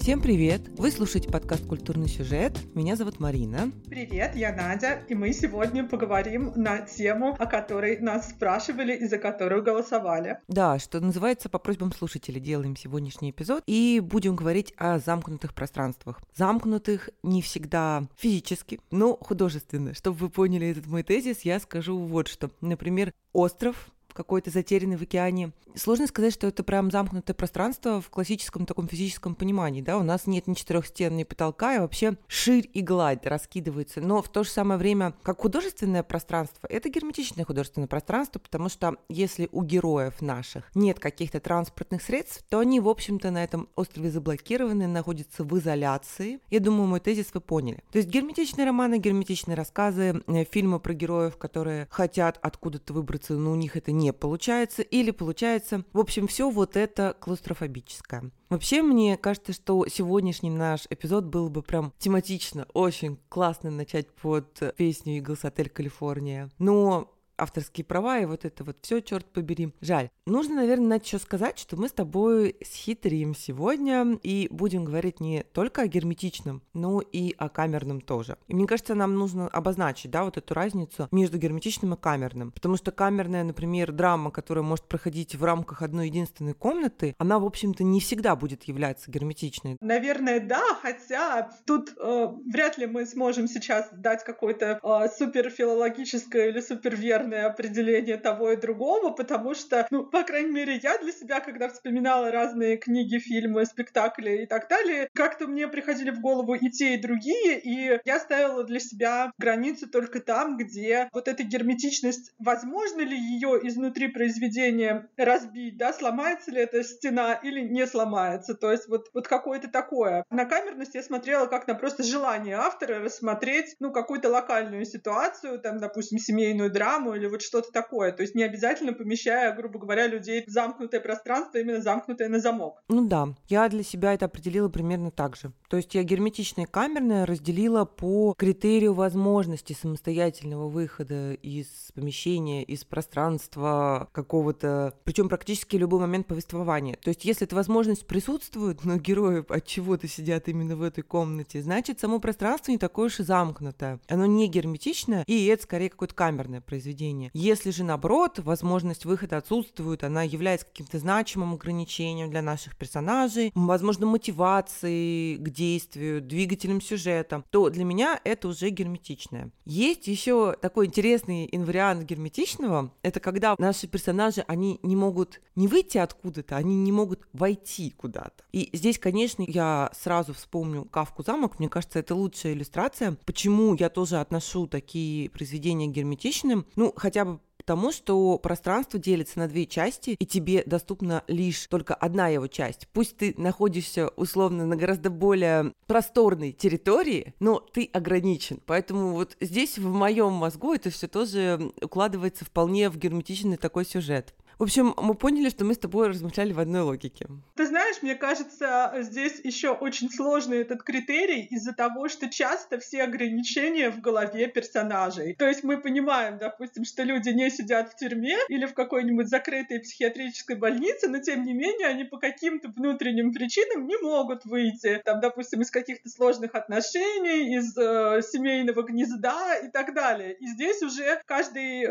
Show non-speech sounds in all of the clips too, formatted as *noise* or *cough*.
Всем привет! Вы слушаете подкаст «Культурный сюжет». Меня зовут Марина. Привет, я Надя, и мы сегодня поговорим на тему, о которой нас спрашивали и за которую голосовали. Да, что называется, по просьбам слушателей делаем сегодняшний эпизод и будем говорить о замкнутых пространствах. Замкнутых не всегда физически, но художественно. Чтобы вы поняли этот мой тезис, я скажу вот что. Например, остров какой-то затерянный в океане. Сложно сказать, что это прям замкнутое пространство в классическом таком физическом понимании, да, у нас нет ни четырех стен, ни потолка, и вообще ширь и гладь раскидывается, но в то же самое время, как художественное пространство, это герметичное художественное пространство, потому что если у героев наших нет каких-то транспортных средств, то они, в общем-то, на этом острове заблокированы, находятся в изоляции. Я думаю, мой тезис вы поняли. То есть герметичные романы, герметичные рассказы, э, фильмы про героев, которые хотят откуда-то выбраться, но у них это не не получается или получается. В общем, все вот это клаустрофобическое. Вообще, мне кажется, что сегодняшний наш эпизод был бы прям тематично, очень классно начать под песню «Иглс Отель Калифорния». Но авторские права и вот это вот все, черт побери. Жаль. Нужно, наверное, начать еще сказать, что мы с тобой схитрим сегодня и будем говорить не только о герметичном, но и о камерном тоже. И мне кажется, нам нужно обозначить, да, вот эту разницу между герметичным и камерным. Потому что камерная, например, драма, которая может проходить в рамках одной единственной комнаты, она, в общем-то, не всегда будет являться герметичной. Наверное, да, хотя тут э, вряд ли мы сможем сейчас дать какое-то э, суперфилологическое или суперверное верное определение того и другого, потому что, ну, по крайней мере, я для себя, когда вспоминала разные книги, фильмы, спектакли и так далее, как-то мне приходили в голову и те, и другие, и я ставила для себя границу только там, где вот эта герметичность, возможно ли ее изнутри произведения разбить, да, сломается ли эта стена или не сломается, то есть вот, вот какое-то такое. На камерность я смотрела как на просто желание автора рассмотреть, ну, какую-то локальную ситуацию, там, допустим, семейную драму или вот что-то такое. То есть не обязательно помещая, грубо говоря, людей в замкнутое пространство, именно замкнутое на замок. Ну да, я для себя это определила примерно так же. То есть я герметичное и камерное разделила по критерию возможности самостоятельного выхода из помещения, из пространства какого-то, причем практически любой момент повествования. То есть если эта возможность присутствует, но герои от чего-то сидят именно в этой комнате, значит само пространство не такое уж и замкнутое. Оно не герметичное, и это скорее какое-то камерное произведение поведения. Если же наоборот, возможность выхода отсутствует, она является каким-то значимым ограничением для наших персонажей, возможно, мотивацией к действию, двигателем сюжета, то для меня это уже герметичное. Есть еще такой интересный инвариант герметичного, это когда наши персонажи, они не могут не выйти откуда-то, они не могут войти куда-то. И здесь, конечно, я сразу вспомню Кавку замок, мне кажется, это лучшая иллюстрация, почему я тоже отношу такие произведения герметичным. Ну, хотя бы тому, что пространство делится на две части, и тебе доступна лишь только одна его часть. Пусть ты находишься условно на гораздо более просторной территории, но ты ограничен. Поэтому вот здесь в моем мозгу это все тоже укладывается вполне в герметичный такой сюжет. В общем, мы поняли, что мы с тобой размышляли в одной логике. Ты знаешь, мне кажется, здесь еще очень сложный этот критерий из-за того, что часто все ограничения в голове персонажей. То есть мы понимаем, допустим, что люди не сидят в тюрьме или в какой-нибудь закрытой психиатрической больнице, но тем не менее они по каким-то внутренним причинам не могут выйти, там, допустим, из каких-то сложных отношений, из э, семейного гнезда и так далее. И здесь уже каждый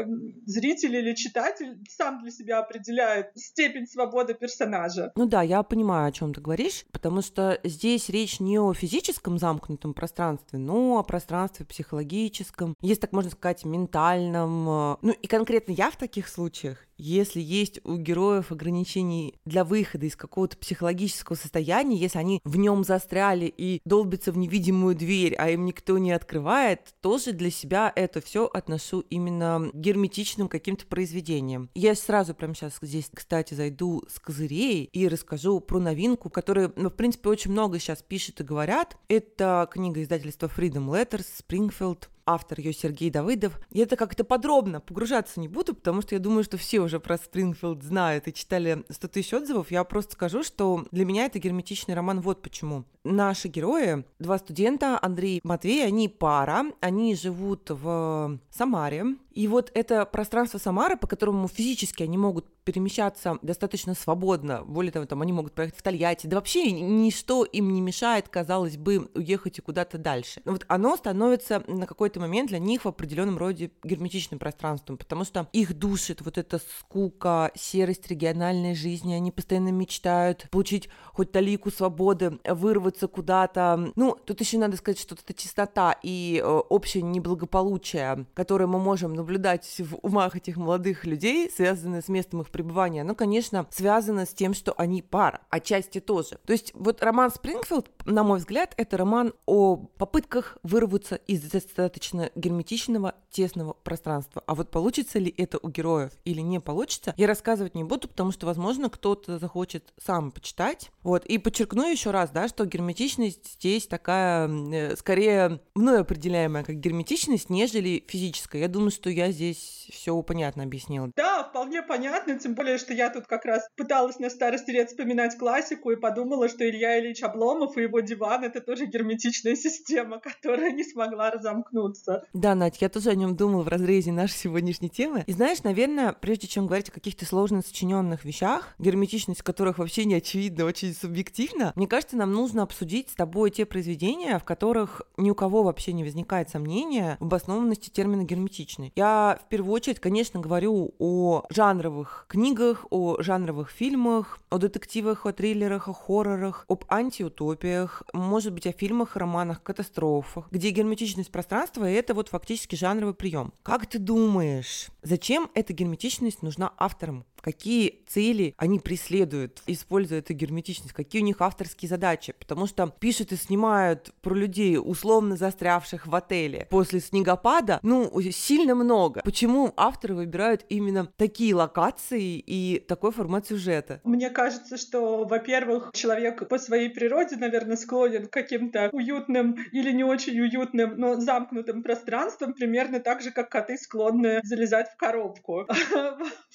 зритель или читатель сам для себя определяет степень свободы персонажа. Ну да, я понимаю, о чем ты говоришь, потому что здесь речь не о физическом замкнутом пространстве, но о пространстве психологическом, есть так можно сказать, ментальном. Э, ну и конкретно я в таких случаях если есть у героев ограничений для выхода из какого-то психологического состояния, если они в нем застряли и долбятся в невидимую дверь, а им никто не открывает, тоже для себя это все отношу именно герметичным каким-то произведением. Я сразу прямо сейчас здесь, кстати, зайду с козырей и расскажу про новинку, которая, ну, в принципе, очень много сейчас пишет и говорят. Это книга издательства Freedom Letters, Springfield автор ее Сергей Давыдов. Я это как-то подробно погружаться не буду, потому что я думаю, что все уже про Спрингфилд знают и читали 100 тысяч отзывов. Я просто скажу, что для меня это герметичный роман вот почему. Наши герои, два студента, Андрей и Матвей, они пара, они живут в Самаре, и вот это пространство Самары, по которому физически они могут перемещаться достаточно свободно. Более того, там они могут проехать в Тольятти. Да вообще ничто им не мешает, казалось бы, уехать и куда-то дальше. Вот оно становится на какой-то момент для них в определенном роде герметичным пространством, потому что их душит вот эта скука, серость региональной жизни. Они постоянно мечтают получить хоть талику свободы, вырваться куда-то. Ну, тут еще надо сказать, что это чистота и э, общее неблагополучие, которое мы можем наблюдать в умах этих молодых людей, связанное с местом их пребывания, оно, конечно, связано с тем, что они пара, отчасти тоже. То есть вот роман Спрингфилд, на мой взгляд, это роман о попытках вырваться из достаточно герметичного, тесного пространства. А вот получится ли это у героев или не получится, я рассказывать не буду, потому что, возможно, кто-то захочет сам почитать. Вот. И подчеркну еще раз, да, что герметичность здесь такая, э, скорее, мной определяемая как герметичность, нежели физическая. Я думаю, что я здесь все понятно объяснила. Да, вполне понятно, тем более, что я тут как раз пыталась на старости лет вспоминать классику и подумала, что Илья Ильич Обломов и его диван — это тоже герметичная *laughs* система, которая не смогла разомкнуться. Да, Надь, я тоже о нем думала в разрезе нашей сегодняшней темы. И знаешь, наверное, прежде чем говорить о каких-то сложно сочиненных вещах, герметичность которых вообще не очевидна, очень субъективно, мне кажется, нам нужно обсудить с тобой те произведения, в которых ни у кого вообще не возникает сомнения в обоснованности термина герметичный. Я в первую очередь, конечно, говорю о жанровых книгах, о жанровых фильмах, о детективах, о триллерах, о хоррорах, об антиутопиях, может быть, о фильмах, романах, катастрофах, где герметичность пространства — это вот фактически жанровый прием. Как ты думаешь, зачем эта герметичность нужна авторам? Какие цели они преследуют, используя эту герметичность, какие у них авторские задачи, потому что пишут и снимают про людей, условно застрявших в отеле после снегопада, ну, сильно много. Почему авторы выбирают именно такие локации и такой формат сюжета? Мне кажется, что, во-первых, человек по своей природе, наверное, склонен к каким-то уютным или не очень уютным, но замкнутым пространствам, примерно так же, как коты склонны залезать в коробку. *laughs*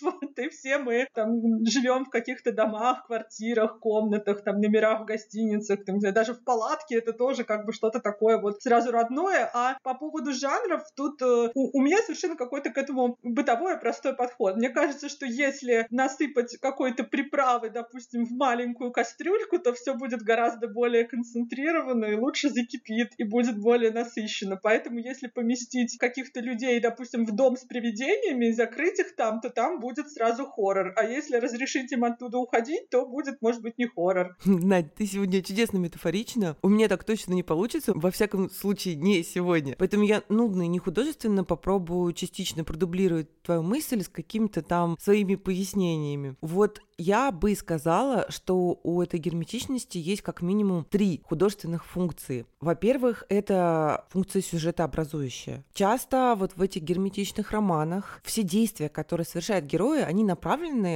Вот и все мы там живем в каких-то домах, квартирах, комнатах, там номерах в гостиницах, там, даже в палатке это тоже как бы что-то такое вот сразу родное. А по поводу жанров тут э, у, у меня совершенно какой-то к этому бытовой простой подход. Мне кажется, что если насыпать какой-то приправы, допустим, в маленькую кастрюльку, то все будет гораздо более концентрировано и лучше закипит и будет более насыщенно. Поэтому если поместить каких-то людей, допустим, в дом с привидениями и закрыть их там, то там будет сразу ход хоррор. А если разрешить им оттуда уходить, то будет, может быть, не хоррор. *laughs* Надь, ты сегодня чудесно метафорично. У меня так точно не получится. Во всяком случае, не сегодня. Поэтому я нудно и не художественно попробую частично продублировать твою мысль с какими-то там своими пояснениями. Вот я бы сказала, что у этой герметичности есть как минимум три художественных функции. Во-первых, это функция сюжетообразующая. Часто вот в этих герметичных романах все действия, которые совершают герои, они направлены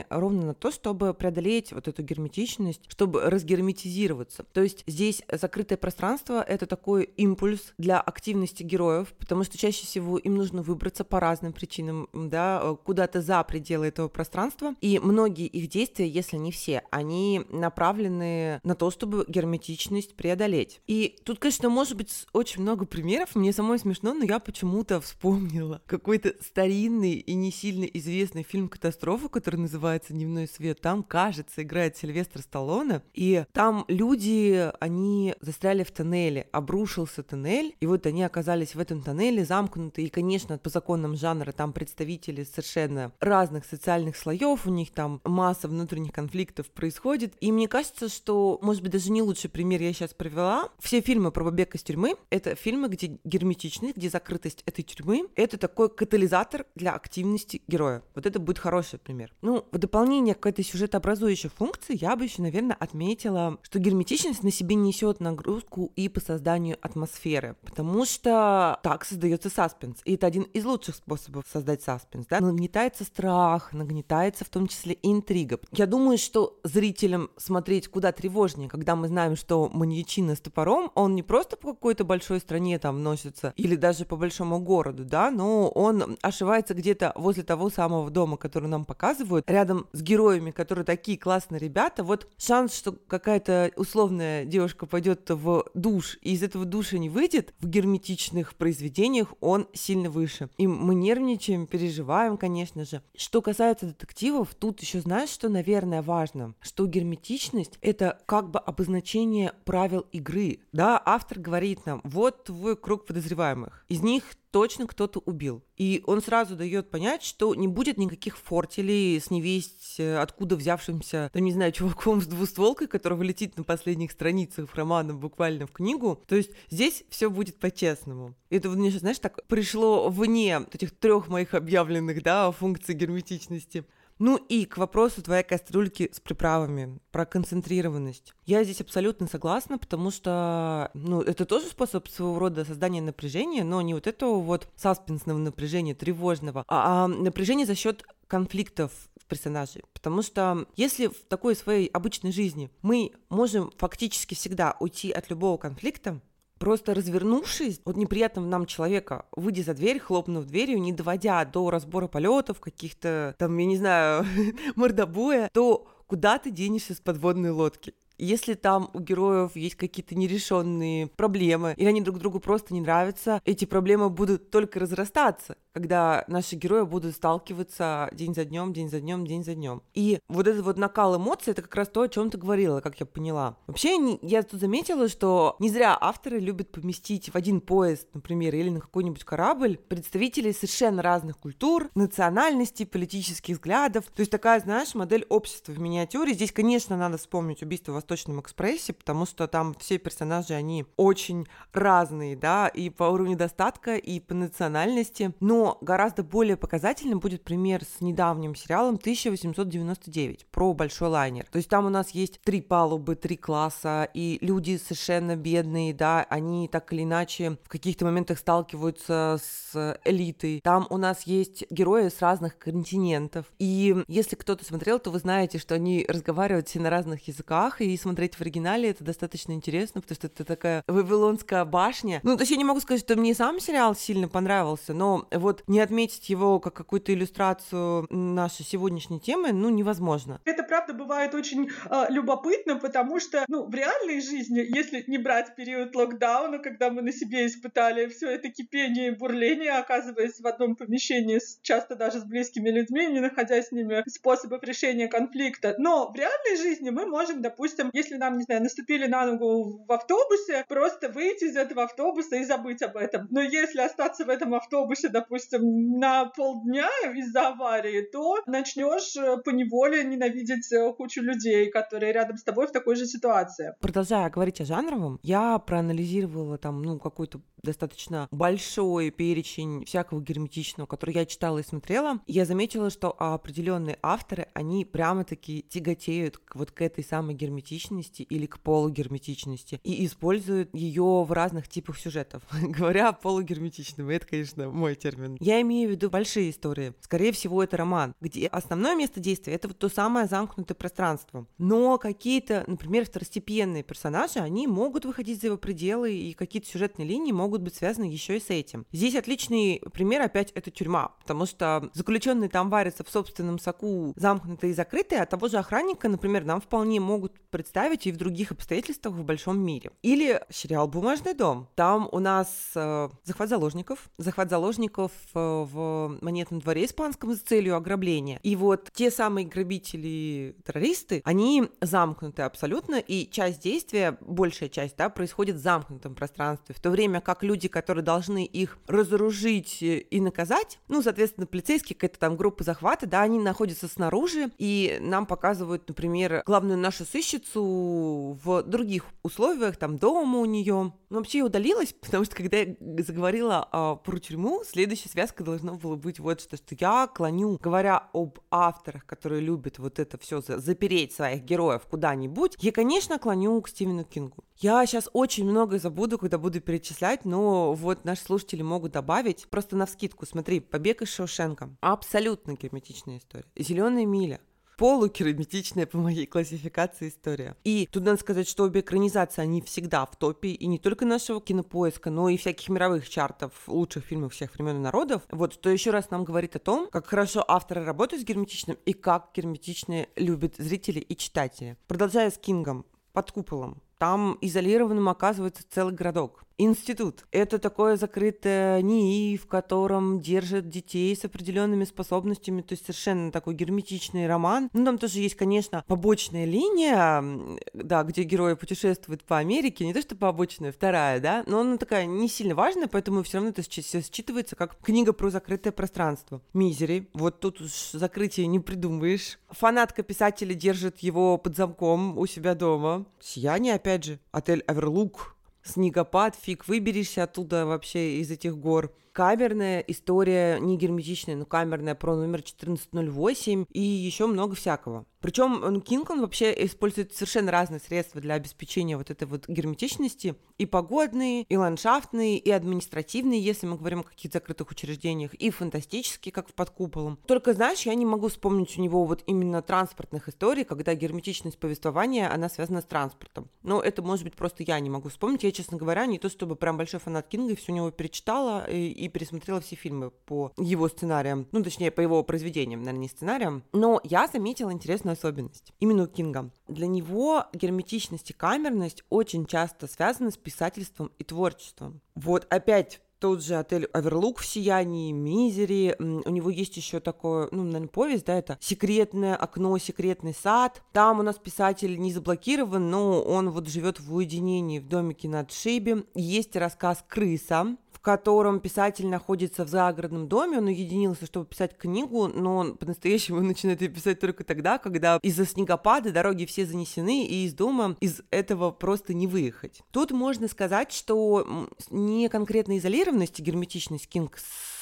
ровно на то, чтобы преодолеть вот эту герметичность, чтобы разгерметизироваться. То есть здесь закрытое пространство — это такой импульс для активности героев, потому что чаще всего им нужно выбраться по разным причинам, да, куда-то за пределы этого пространства, и многие их действия, если не все, они направлены на то, чтобы герметичность преодолеть. И тут, конечно, может быть очень много примеров. Мне самой смешно, но я почему-то вспомнила какой-то старинный и не сильно известный фильм «Катастрофа», который называется «Дневной свет». Там, кажется, играет Сильвестр Сталлоне. И там люди, они застряли в тоннеле, обрушился тоннель, и вот они оказались в этом тоннеле замкнуты. И, конечно, по законам жанра там представители совершенно разных социальных слоев, у них там масса внутренних конфликтов происходит. И мне кажется, что, может быть, даже не лучший пример я сейчас привела. Все фильмы про побег из тюрьмы — это фильмы, где герметичность, где закрытость этой тюрьмы — это такой катализатор для активности героя. Вот это будет хороший пример. Ну, в дополнение к этой сюжетообразующей функции я бы еще, наверное, отметила, что герметичность на себе несет нагрузку и по созданию атмосферы, потому что так создается саспенс. И это один из лучших способов создать саспенс. Да? Нагнетается страх, нагнетается в том числе интрига. Я думаю, что зрителям смотреть куда тревожнее, когда мы знаем, что маньячина с топором, он не просто по какой-то большой стране там носится, или даже по большому городу, да, но он ошивается где-то возле того самого дома, который нам показывают, вот рядом с героями, которые такие классные ребята, вот шанс, что какая-то условная девушка пойдет в душ и из этого душа не выйдет в герметичных произведениях, он сильно выше. И мы нервничаем, переживаем, конечно же. Что касается детективов, тут еще знаешь, что, наверное, важно? Что герметичность — это как бы обозначение правил игры. Да, автор говорит нам, вот твой круг подозреваемых. Из них точно кто-то убил. И он сразу дает понять, что не будет никаких фортелей с невесть э, откуда взявшимся, там, не знаю, *laughs* чуваком с двустволкой, который вылетит на последних страницах романа буквально в книгу. То есть здесь все будет по-честному. Это мне сейчас, знаешь, так пришло вне этих трех моих объявленных, да, функций герметичности. Ну и к вопросу твоей кастрюльки с приправами, про концентрированность. Я здесь абсолютно согласна, потому что, ну, это тоже способ своего рода создания напряжения, но не вот этого вот саспенсного напряжения, тревожного, а, а напряжение за счет конфликтов в персонаже. Потому что если в такой своей обычной жизни мы можем фактически всегда уйти от любого конфликта, Просто развернувшись от неприятного нам человека, выйдя за дверь, хлопнув дверью, не доводя до разбора полетов, каких-то там, я не знаю, *laughs* мордобоя, то куда ты денешься с подводной лодки? Если там у героев есть какие-то нерешенные проблемы, или они друг другу просто не нравятся, эти проблемы будут только разрастаться когда наши герои будут сталкиваться день за днем, день за днем, день за днем. И вот этот вот накал эмоций, это как раз то, о чем ты говорила, как я поняла. Вообще, я тут заметила, что не зря авторы любят поместить в один поезд, например, или на какой-нибудь корабль представителей совершенно разных культур, национальностей, политических взглядов. То есть такая, знаешь, модель общества в миниатюре. Здесь, конечно, надо вспомнить убийство в Восточном экспрессе, потому что там все персонажи, они очень разные, да, и по уровню достатка, и по национальности. Но гораздо более показательным будет пример с недавним сериалом 1899 про большой лайнер. То есть там у нас есть три палубы, три класса, и люди совершенно бедные, да, они так или иначе в каких-то моментах сталкиваются с элитой. Там у нас есть герои с разных континентов. И если кто-то смотрел, то вы знаете, что они разговаривают все на разных языках, и смотреть в оригинале это достаточно интересно, потому что это такая Вавилонская башня. Ну, то есть я не могу сказать, что мне сам сериал сильно понравился, но вот вот не отметить его как какую-то иллюстрацию нашей сегодняшней темы, ну, невозможно. Это правда бывает очень э, любопытно, потому что, ну, в реальной жизни, если не брать период локдауна, когда мы на себе испытали все это кипение и бурление, оказываясь в одном помещении, часто даже с близкими людьми, не находя с ними способов решения конфликта. Но в реальной жизни мы можем, допустим, если нам, не знаю, наступили на ногу в автобусе, просто выйти из этого автобуса и забыть об этом. Но если остаться в этом автобусе, допустим, допустим, на полдня из-за аварии, то начнешь э, по неволе ненавидеть э, кучу людей, которые рядом с тобой в такой же ситуации. Продолжая говорить о жанровом, я проанализировала там, ну, какой-то достаточно большой перечень всякого герметичного, который я читала и смотрела, я заметила, что определенные авторы, они прямо-таки тяготеют вот к этой самой герметичности или к полугерметичности и используют ее в разных типах сюжетов. *laughs* Говоря о полугерметичном, это, конечно, мой термин. Я имею в виду большие истории. Скорее всего, это роман, где основное место действия это вот то самое замкнутое пространство. Но какие-то, например, второстепенные персонажи, они могут выходить за его пределы, и какие-то сюжетные линии могут могут быть связаны еще и с этим. Здесь отличный пример опять это тюрьма, потому что заключенные там варятся в собственном соку, замкнутые и закрытые, а того же охранника, например, нам вполне могут представить и в других обстоятельствах в большом мире. Или сериал «Бумажный дом». Там у нас э, захват заложников, захват заложников э, в монетном дворе испанском с целью ограбления. И вот те самые грабители-террористы, они замкнуты абсолютно, и часть действия, большая часть, да, происходит в замкнутом пространстве, в то время как люди, которые должны их разоружить и наказать, ну, соответственно, полицейские, какая-то там группа захвата, да, они находятся снаружи, и нам показывают, например, главную нашу сыщицу в других условиях, там, дома у нее. Ну, вообще я удалилась, *laughs* потому что когда я заговорила а, про тюрьму, следующая связка должна была быть вот что, что я клоню, говоря об авторах, которые любят вот это все запереть своих героев куда-нибудь, я, конечно, клоню к Стивену Кингу. Я сейчас очень многое забуду, когда буду перечислять, но вот наши слушатели могут добавить. Просто на вскидку, смотри, «Побег из Шоушенка». Абсолютно герметичная история. «Зеленая миля». полукерамитичная по моей классификации история. И тут надо сказать, что обе экранизации, они всегда в топе, и не только нашего кинопоиска, но и всяких мировых чартов лучших фильмов всех времен и народов. Вот, что еще раз нам говорит о том, как хорошо авторы работают с герметичным и как герметичные любят зрители и читатели. Продолжая с Кингом, под куполом. Там изолированным оказывается целый городок. Институт. Это такое закрытое НИИ, в котором держат детей с определенными способностями, то есть совершенно такой герметичный роман. Ну, там тоже есть, конечно, побочная линия, да, где герои путешествуют по Америке, не то что побочная, вторая, да, но она такая не сильно важная, поэтому все равно это все считывается как книга про закрытое пространство. Мизери. Вот тут уж закрытие не придумаешь. Фанатка писателя держит его под замком у себя дома. Сияние, опять же, отель Аверлук, снегопад, фиг выберешься оттуда вообще из этих гор камерная история, не герметичная, но камерная про номер 1408 и еще много всякого. Причем ну, Кинг, он вообще использует совершенно разные средства для обеспечения вот этой вот герметичности. И погодные, и ландшафтные, и административные, если мы говорим о каких-то закрытых учреждениях, и фантастические, как в под куполом. Только, знаешь, я не могу вспомнить у него вот именно транспортных историй, когда герметичность повествования, она связана с транспортом. Но это, может быть, просто я не могу вспомнить. Я, честно говоря, не то чтобы прям большой фанат Кинга, и все у него перечитала, и, и пересмотрела все фильмы по его сценариям, ну, точнее, по его произведениям, наверное, не сценариям, но я заметила интересную особенность. Именно у Кинга. Для него герметичность и камерность очень часто связаны с писательством и творчеством. Вот опять тот же отель Оверлук в Сиянии, Мизери. У него есть еще такое, ну, наверное, повесть, да, это «Секретное окно, секретный сад». Там у нас писатель не заблокирован, но он вот живет в уединении в домике на отшибе. Есть рассказ «Крыса», котором писатель находится в загородном доме, он уединился, чтобы писать книгу, но он по-настоящему *laughs* начинает ее писать только тогда, когда из-за снегопада дороги все занесены, и из дома из этого просто не выехать. Тут можно сказать, что не конкретно изолированность и герметичность Кинг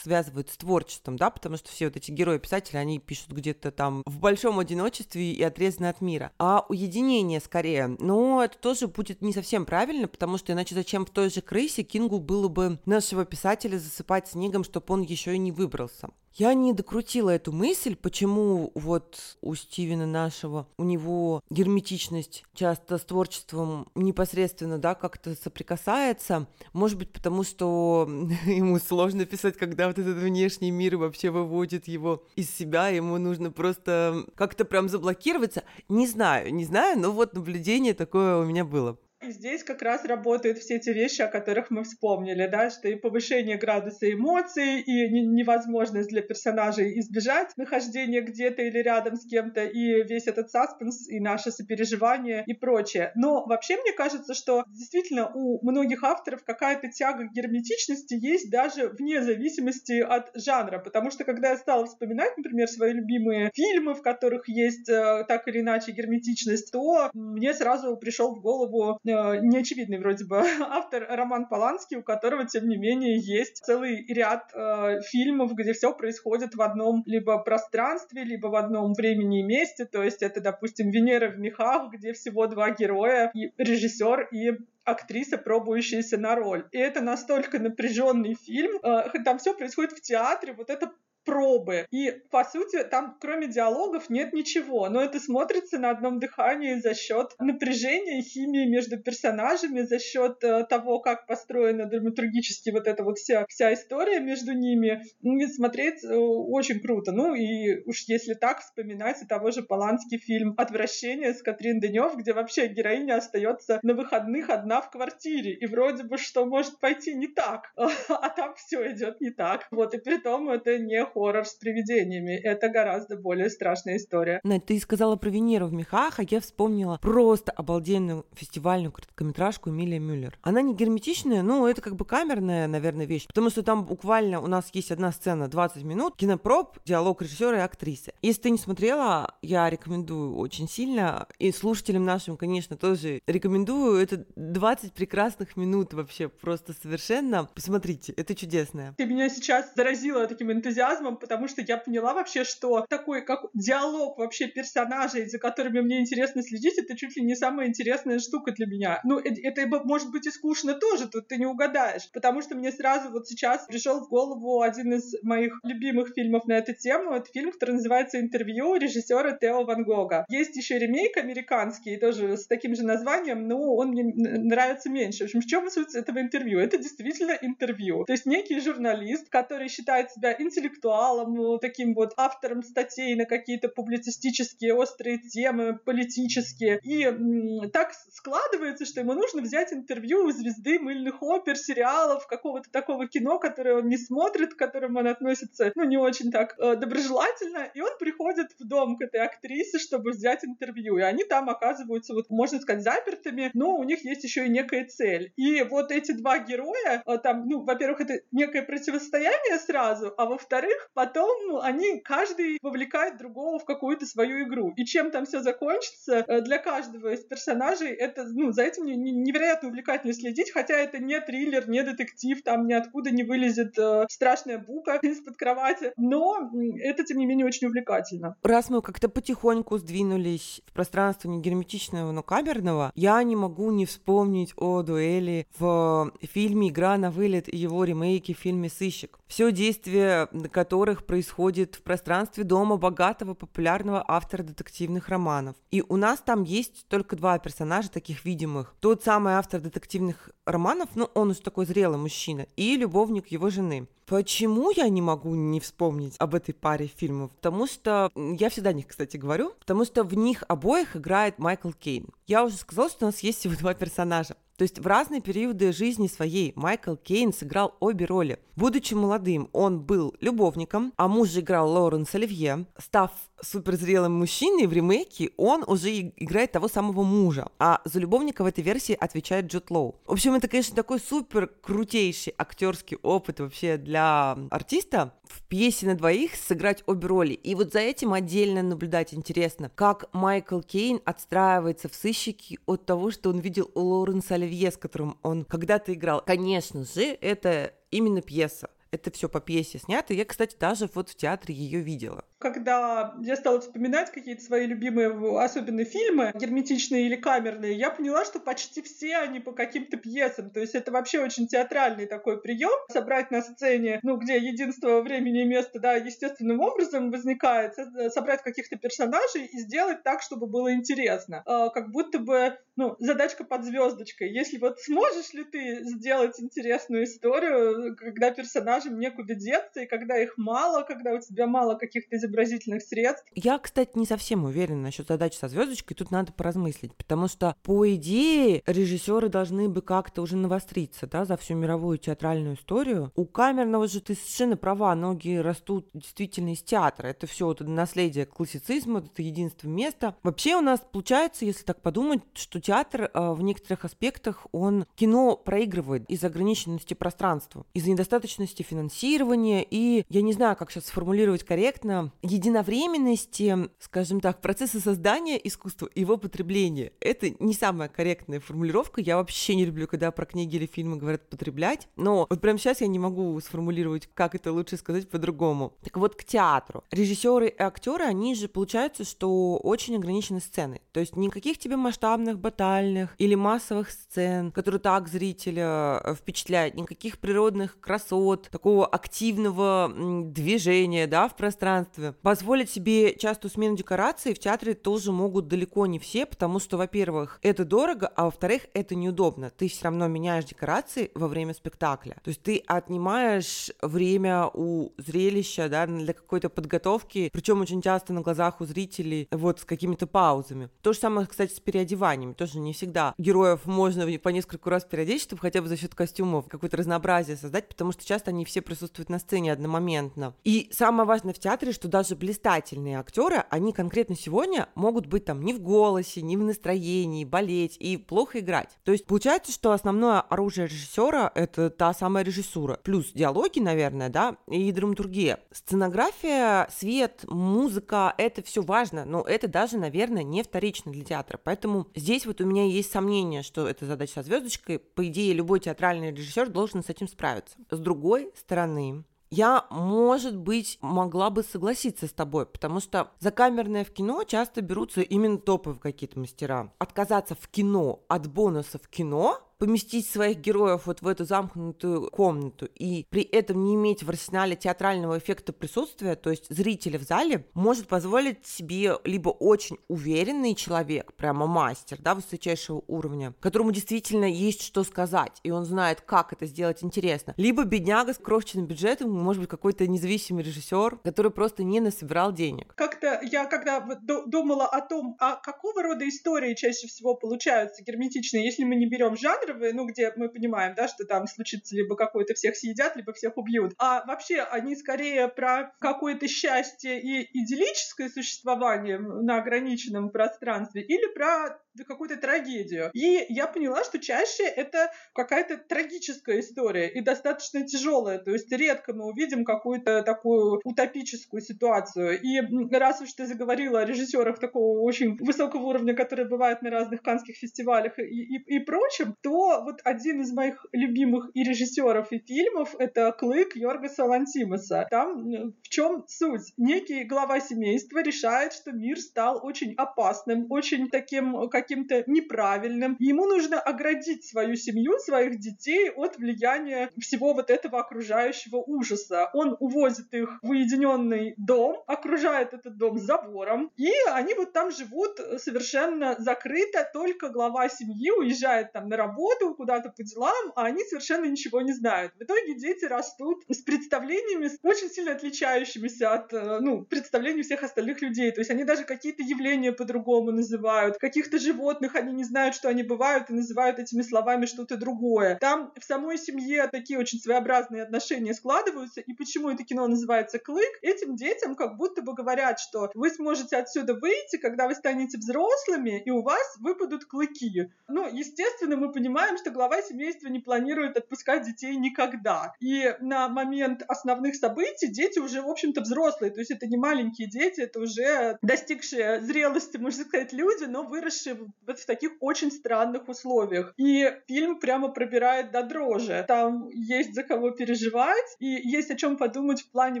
связывают с творчеством, да, потому что все вот эти герои-писатели, они пишут где-то там в большом одиночестве и отрезаны от мира. А уединение скорее. Но это тоже будет не совсем правильно, потому что иначе зачем в той же крысе Кингу было бы нашего писателя засыпать снегом, чтобы он еще и не выбрался. Я не докрутила эту мысль, почему вот у Стивена нашего, у него герметичность часто с творчеством непосредственно, да, как-то соприкасается. Может быть, потому что *laughs* ему сложно писать, когда вот этот внешний мир вообще выводит его из себя, ему нужно просто как-то прям заблокироваться. Не знаю, не знаю, но вот наблюдение такое у меня было. Здесь как раз работают все те вещи, о которых мы вспомнили, да, что и повышение градуса эмоций, и невозможность для персонажей избежать нахождения где-то или рядом с кем-то, и весь этот саспенс, и наше сопереживание, и прочее. Но вообще мне кажется, что действительно у многих авторов какая-то тяга к герметичности есть даже вне зависимости от жанра, потому что когда я стала вспоминать, например, свои любимые фильмы, в которых есть э, так или иначе герметичность, то мне сразу пришел в голову неочевидный вроде бы *laughs* автор Роман Поланский, у которого, тем не менее, есть целый ряд э, фильмов, где все происходит в одном либо пространстве, либо в одном времени и месте. То есть это, допустим, Венера в мехах, где всего два героя, и режиссер и актриса, пробующаяся на роль. И это настолько напряженный фильм, э, там все происходит в театре, вот это пробы. И, по сути, там кроме диалогов нет ничего, но это смотрится на одном дыхании за счет напряжения и химии между персонажами, за счет э, того, как построена драматургически вот эта вот вся, вся история между ними. Ну, смотреть э, очень круто. Ну и уж если так вспоминать и того же Поланский фильм «Отвращение» с Катрин Денев, где вообще героиня остается на выходных одна в квартире. И вроде бы что может пойти не так, *laughs* а там все идет не так. Вот, и при том это не хоррор с привидениями. Это гораздо более страшная история. Надь, ты сказала про Венеру в мехах, а я вспомнила просто обалденную фестивальную короткометражку Эмилия Мюллер. Она не герметичная, но это как бы камерная, наверное, вещь, потому что там буквально у нас есть одна сцена 20 минут, кинопроб, диалог режиссера и актрисы. Если ты не смотрела, я рекомендую очень сильно, и слушателям нашим, конечно, тоже рекомендую. Это 20 прекрасных минут вообще, просто совершенно. Посмотрите, это чудесное. Ты меня сейчас заразила таким энтузиазмом, энтузиазмом, потому что я поняла вообще, что такой как диалог вообще персонажей, за которыми мне интересно следить, это чуть ли не самая интересная штука для меня. Ну, это, это может быть и скучно тоже, тут ты не угадаешь, потому что мне сразу вот сейчас пришел в голову один из моих любимых фильмов на эту тему. Это фильм, который называется «Интервью» режиссера Тео Ван Гога. Есть еще ремейк американский, тоже с таким же названием, но он мне нравится меньше. В общем, в чем суть этого интервью? Это действительно интервью. То есть некий журналист, который считает себя интеллектуалом, ну, таким вот автором статей на какие-то публицистические острые темы, политические. И так складывается, что ему нужно взять интервью у звезды мыльных опер, сериалов, какого-то такого кино, которое он не смотрит, к которому он относится, ну, не очень так э, доброжелательно. И он приходит в дом к этой актрисе, чтобы взять интервью. И они там оказываются, вот, можно сказать, запертыми, но у них есть еще и некая цель. И вот эти два героя, э, там, ну, во-первых, это некое противостояние сразу, а во-вторых, потом ну, они, каждый вовлекает другого в какую-то свою игру. И чем там все закончится, э, для каждого из персонажей это, ну, за этим невероятно увлекательно следить, хотя это не триллер, не детектив, там ниоткуда не вылезет э, страшная бука *laughs* из-под кровати, но это, тем не менее, очень увлекательно. Раз мы как-то потихоньку сдвинулись в пространство не герметичного, но камерного, я не могу не вспомнить о дуэли в фильме «Игра на вылет» и его ремейке в фильме «Сыщик». Все действие которых происходит в пространстве дома богатого популярного автора детективных романов. И у нас там есть только два персонажа таких видимых. Тот самый автор детективных романов, ну, он уже такой зрелый мужчина, и любовник его жены. Почему я не могу не вспомнить об этой паре фильмов? Потому что, я всегда о них, кстати, говорю, потому что в них обоих играет Майкл Кейн. Я уже сказала, что у нас есть всего два персонажа. То есть в разные периоды жизни своей Майкл Кейн сыграл обе роли. Будучи молодым, он был любовником, а муж играл Лоуренс Оливье. Став суперзрелым мужчиной в ремейке, он уже играет того самого мужа. А за любовника в этой версии отвечает Джот Лоу. В общем, это, конечно, такой супер крутейший актерский опыт вообще для артиста в пьесе на двоих сыграть обе роли. И вот за этим отдельно наблюдать интересно, как Майкл Кейн отстраивается в сыщике от того, что он видел у Лоуренса Оливье, с которым он когда-то играл. Конечно же, это именно пьеса. Это все по пьесе снято. Я, кстати, даже вот в театре ее видела когда я стала вспоминать какие-то свои любимые, особенно фильмы, герметичные или камерные, я поняла, что почти все они по каким-то пьесам. То есть это вообще очень театральный такой прием. Собрать на сцене, ну, где единство времени и места, да, естественным образом возникает, собрать каких-то персонажей и сделать так, чтобы было интересно. А, как будто бы, ну, задачка под звездочкой. Если вот сможешь ли ты сделать интересную историю, когда персонажам некуда деться, и когда их мало, когда у тебя мало каких-то изобразительных средств. Я, кстати, не совсем уверена насчет задачи со звездочкой, тут надо поразмыслить, потому что, по идее, режиссеры должны бы как-то уже навостриться, да, за всю мировую театральную историю. У камерного же ты совершенно права, ноги растут действительно из театра. Это все вот наследие классицизма, это единство места. Вообще у нас получается, если так подумать, что театр э, в некоторых аспектах, он кино проигрывает из-за ограниченности пространства, из-за недостаточности финансирования и, я не знаю, как сейчас сформулировать корректно, единовременности, скажем так, процесса создания искусства и его потребления. Это не самая корректная формулировка. Я вообще не люблю, когда про книги или фильмы говорят потреблять. Но вот прямо сейчас я не могу сформулировать, как это лучше сказать по-другому. Так вот, к театру. Режиссеры и актеры, они же получается, что очень ограничены сцены. То есть никаких тебе масштабных батальных или массовых сцен, которые так зрителя э, впечатляют, никаких природных красот, такого активного движения, да, в пространстве, Позволить себе частую смену декораций в театре тоже могут далеко не все, потому что, во-первых, это дорого, а во-вторых, это неудобно. Ты все равно меняешь декорации во время спектакля. То есть ты отнимаешь время у зрелища, да, для какой-то подготовки, причем очень часто на глазах у зрителей, вот с какими-то паузами. То же самое, кстати, с переодеваниями. Тоже не всегда героев можно по несколько раз переодеть, чтобы хотя бы за счет костюмов какое-то разнообразие создать, потому что часто они все присутствуют на сцене одномоментно. И самое важное в театре, что даже блистательные актеры, они конкретно сегодня могут быть там не в голосе, не в настроении, болеть и плохо играть. То есть получается, что основное оружие режиссера это та самая режиссура. Плюс диалоги, наверное, да, и драматургия. Сценография, свет, музыка, это все важно, но это даже, наверное, не вторично для театра. Поэтому здесь вот у меня есть сомнение, что это задача со звездочкой. По идее, любой театральный режиссер должен с этим справиться. С другой стороны, Я, может быть, могла бы согласиться с тобой, потому что за камерное в кино часто берутся именно топовые какие-то мастера. Отказаться в кино от бонусов кино поместить своих героев вот в эту замкнутую комнату и при этом не иметь в арсенале театрального эффекта присутствия, то есть зрителя в зале, может позволить себе либо очень уверенный человек, прямо мастер, да, высочайшего уровня, которому действительно есть что сказать, и он знает, как это сделать интересно, либо бедняга с крошечным бюджетом, может быть, какой-то независимый режиссер, который просто не насобирал денег. Как-то я, когда думала о том, а какого рода истории чаще всего получаются герметичные, если мы не берем жанр, жанровые, ну, где мы понимаем, да, что там случится либо какой-то всех съедят, либо всех убьют. А вообще они скорее про какое-то счастье и идиллическое существование на ограниченном пространстве или про какую-то трагедию. И я поняла, что чаще это какая-то трагическая история и достаточно тяжелая. То есть редко мы увидим какую-то такую утопическую ситуацию. И раз уж ты заговорила о режиссерах такого очень высокого уровня, которые бывают на разных канских фестивалях и, и, и прочем, то вот один из моих любимых и режиссеров, и фильмов — это «Клык» Йоргаса Лантимаса. Там в чем суть? Некий глава семейства решает, что мир стал очень опасным, очень таким, как каким-то неправильным. Ему нужно оградить свою семью, своих детей от влияния всего вот этого окружающего ужаса. Он увозит их в уединенный дом, окружает этот дом забором, и они вот там живут совершенно закрыто, только глава семьи уезжает там на работу, куда-то по делам, а они совершенно ничего не знают. В итоге дети растут с представлениями очень сильно отличающимися от э, ну, представлений всех остальных людей. То есть они даже какие-то явления по-другому называют, каких-то же животных, они не знают, что они бывают, и называют этими словами что-то другое. Там в самой семье такие очень своеобразные отношения складываются, и почему это кино называется «Клык», этим детям как будто бы говорят, что вы сможете отсюда выйти, когда вы станете взрослыми, и у вас выпадут клыки. Ну, естественно, мы понимаем, что глава семейства не планирует отпускать детей никогда. И на момент основных событий дети уже, в общем-то, взрослые, то есть это не маленькие дети, это уже достигшие зрелости, можно сказать, люди, но выросшие вот в таких очень странных условиях. И фильм прямо пробирает до дрожи. Там есть за кого переживать, и есть о чем подумать в плане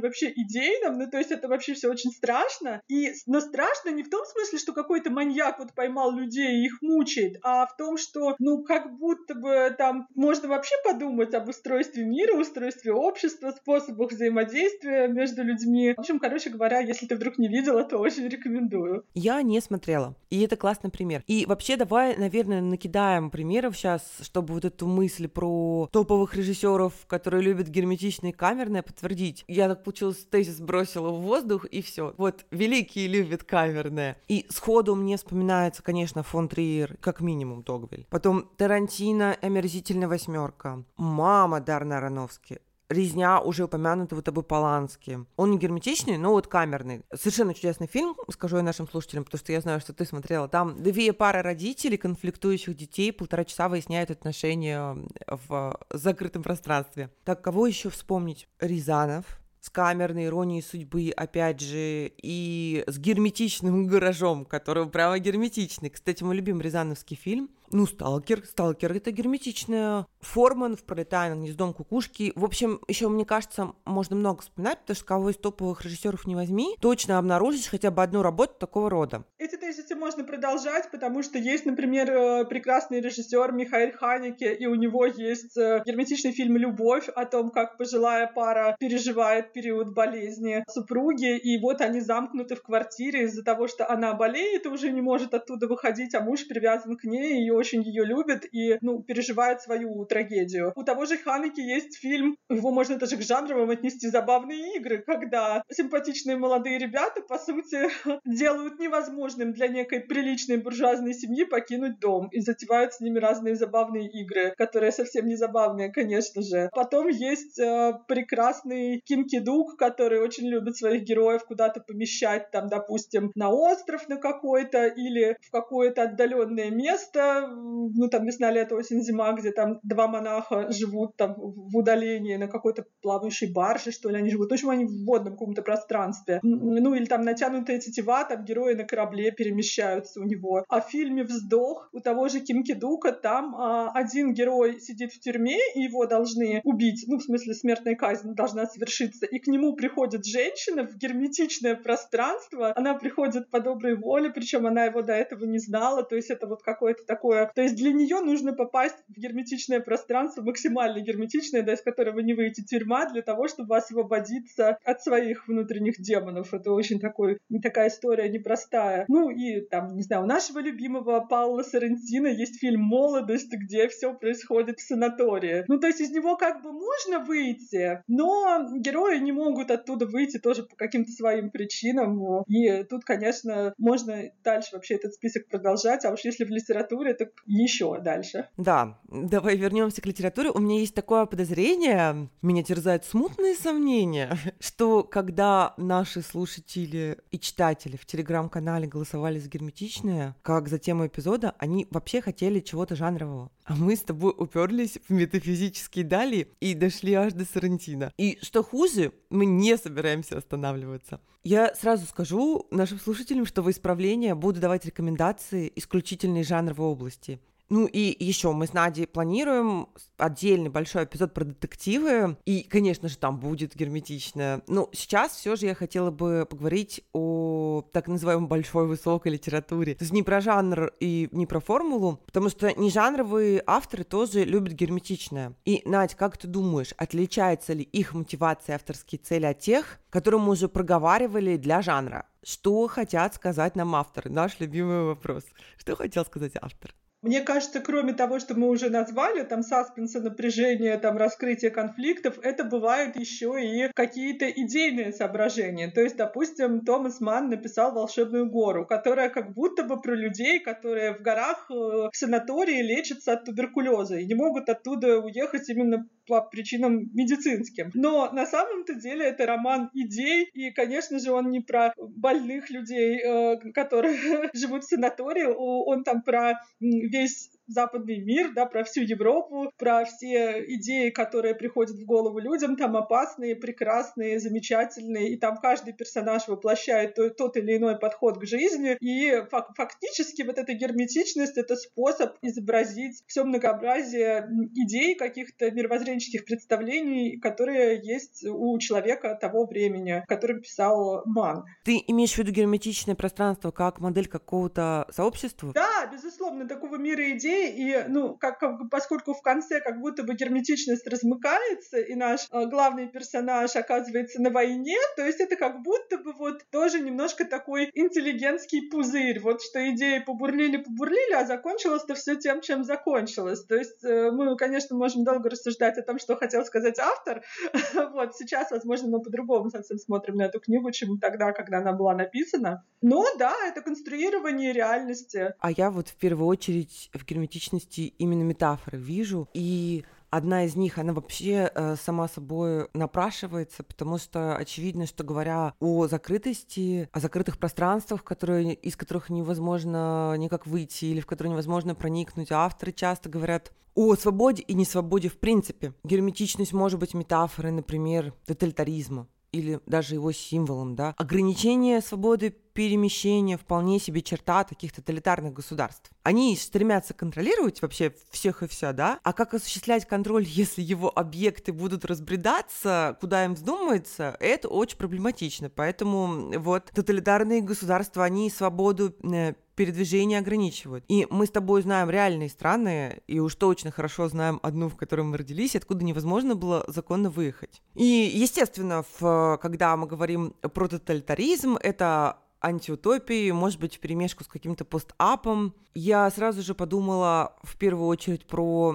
вообще идейном, ну то есть это вообще все очень страшно. И, но страшно не в том смысле, что какой-то маньяк вот поймал людей и их мучает, а в том, что, ну, как будто бы там можно вообще подумать об устройстве мира, устройстве общества, способах взаимодействия между людьми. В общем, короче говоря, если ты вдруг не видела, то очень рекомендую. Я не смотрела, и это классный пример. И вообще давай, наверное, накидаем примеров сейчас, чтобы вот эту мысль про топовых режиссеров, которые любят герметичные камерные, подтвердить. Я так получилось, тезис бросила в воздух, и все. Вот великие любят камерные. И сходу мне вспоминается, конечно, фон Триер, как минимум Тогвель. Потом Тарантино, Омерзительная восьмерка. Мама Дарна Аронофски резня уже упомянутого тобой Полански. Он не герметичный, но вот камерный. Совершенно чудесный фильм, скажу я нашим слушателям, потому что я знаю, что ты смотрела. Там две пары родителей, конфликтующих детей, полтора часа выясняют отношения в закрытом пространстве. Так, кого еще вспомнить? Рязанов, с камерной иронией судьбы, опять же, и с герметичным гаражом, который прямо герметичный. Кстати, мой любимый рязановский фильм ну, сталкер. Сталкер — это герметичная. Форман в «Пролетая над гнездом кукушки». В общем, еще, мне кажется, можно много вспоминать, потому что кого из топовых режиссеров не возьми, точно обнаружишь хотя бы одну работу такого рода. Эти тезисы можно продолжать, потому что есть, например, э, прекрасный режиссер Михаил Ханеке, и у него есть э, герметичный фильм «Любовь» о том, как пожилая пара переживает период болезни супруги, и вот они замкнуты в квартире из-за того, что она болеет и уже не может оттуда выходить, а муж привязан к ней, и очень ее любит и, ну, переживает свою трагедию. У того же Ханеки есть фильм, его можно даже к жанровым отнести «Забавные игры», когда симпатичные молодые ребята, по сути, *laughs* делают невозможным для некой приличной буржуазной семьи покинуть дом и затевают с ними разные забавные игры, которые совсем не забавные, конечно же. Потом есть э, прекрасный Ким Кидук, который очень любит своих героев куда-то помещать, там, допустим, на остров на какой-то или в какое-то отдаленное место, ну, там весна-лето, осень-зима, где там два монаха живут там в удалении на какой-то плавающей барже, что ли, они живут. В общем, они в водном каком-то пространстве. Ну, или там натянутая тетива, там герои на корабле перемещаются у него. А в фильме «Вздох» у того же Ким Кидука там а, один герой сидит в тюрьме, и его должны убить, ну, в смысле, смертная казнь должна совершиться, и к нему приходит женщина в герметичное пространство, она приходит по доброй воле, причем она его до этого не знала, то есть это вот какое-то такое... То есть для нее нужно попасть в герметичное пространство, максимально герметичное, да, из которого не выйти тюрьма, для того, чтобы освободиться от своих внутренних демонов. Это очень такой, такая история непростая. Ну и там, не знаю, у нашего любимого Паула Соррентино есть фильм «Молодость», где все происходит в санатории. Ну, то есть из него как бы можно выйти, но герои не могут оттуда выйти тоже по каким-то своим причинам. И тут, конечно, можно дальше вообще этот список продолжать, а уж если в литературе, так еще дальше. Да, давай вернемся к литературе. У меня есть такое подозрение, меня терзают смутные сомнения, *laughs* что когда наши слушатели и читатели в телеграм-канале голосовали за герметичное, как за тему эпизода, они вообще хотели чего-то жанрового. А мы с тобой уперлись в метафизические дали и дошли аж до Сарантино. И что хуже, мы не собираемся останавливаться. Я сразу скажу нашим слушателям, что в исправление буду давать рекомендации исключительной жанровой области. Ну и еще мы с Надей планируем отдельный большой эпизод про детективы. И, конечно же, там будет герметично. Ну, сейчас все же я хотела бы поговорить о так называемой большой высокой литературе. То есть не про жанр и не про формулу, потому что не жанровые авторы тоже любят герметичное. И, Надь, как ты думаешь, отличается ли их мотивация авторские цели от тех, которые мы уже проговаривали для жанра? Что хотят сказать нам авторы? Наш любимый вопрос. Что хотел сказать автор? Мне кажется, кроме того, что мы уже назвали, там саспенса, напряжение, там раскрытие конфликтов, это бывают еще и какие-то идейные соображения. То есть, допустим, Томас Ман написал «Волшебную гору», которая как будто бы про людей, которые в горах э, в санатории лечатся от туберкулеза и не могут оттуда уехать именно по причинам медицинским. Но на самом-то деле это роман идей, и, конечно же, он не про больных людей, э, которые *laughs* живут в санатории, он там про весь западный мир, да, про всю Европу, про все идеи, которые приходят в голову людям, там опасные, прекрасные, замечательные, и там каждый персонаж воплощает тот или иной подход к жизни, и фактически вот эта герметичность — это способ изобразить все многообразие идей, каких-то мировоззренческих представлений, которые есть у человека того времени, который писал Ман. Ты имеешь в виду герметичное пространство как модель какого-то сообщества? Да, безусловно, такого мира идей и, ну, как, как, поскольку в конце как будто бы герметичность размыкается, и наш э, главный персонаж оказывается на войне, то есть это как будто бы вот тоже немножко такой интеллигентский пузырь, вот что идеи побурлили-побурлили, а закончилось-то все тем, чем закончилось. То есть э, мы, конечно, можем долго рассуждать о том, что хотел сказать автор, *laughs* вот сейчас, возможно, мы по-другому совсем смотрим на эту книгу, чем тогда, когда она была написана. Но да, это конструирование реальности. А я вот в первую очередь в герметичности именно метафоры вижу. И Одна из них, она вообще э, сама собой напрашивается, потому что очевидно, что говоря о закрытости, о закрытых пространствах, которые, из которых невозможно никак выйти или в которые невозможно проникнуть, авторы часто говорят о свободе и несвободе в принципе. Герметичность может быть метафорой, например, тоталитаризма или даже его символом, да. Ограничение свободы перемещения вполне себе черта таких тоталитарных государств. Они стремятся контролировать вообще всех и вся, да, а как осуществлять контроль, *laughs* если его объекты будут разбредаться, куда им вздумается, это очень проблематично. Поэтому вот тоталитарные государства, они свободу э, передвижение ограничивают. И мы с тобой знаем реальные страны, и уж точно хорошо знаем одну, в которой мы родились, откуда невозможно было законно выехать. И, естественно, в, когда мы говорим про тоталитаризм, это антиутопии, может быть, в перемешку с каким-то постапом. Я сразу же подумала в первую очередь про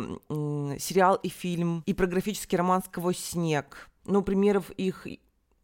сериал и фильм, и про графический роман «Сквозь снег». Ну, примеров их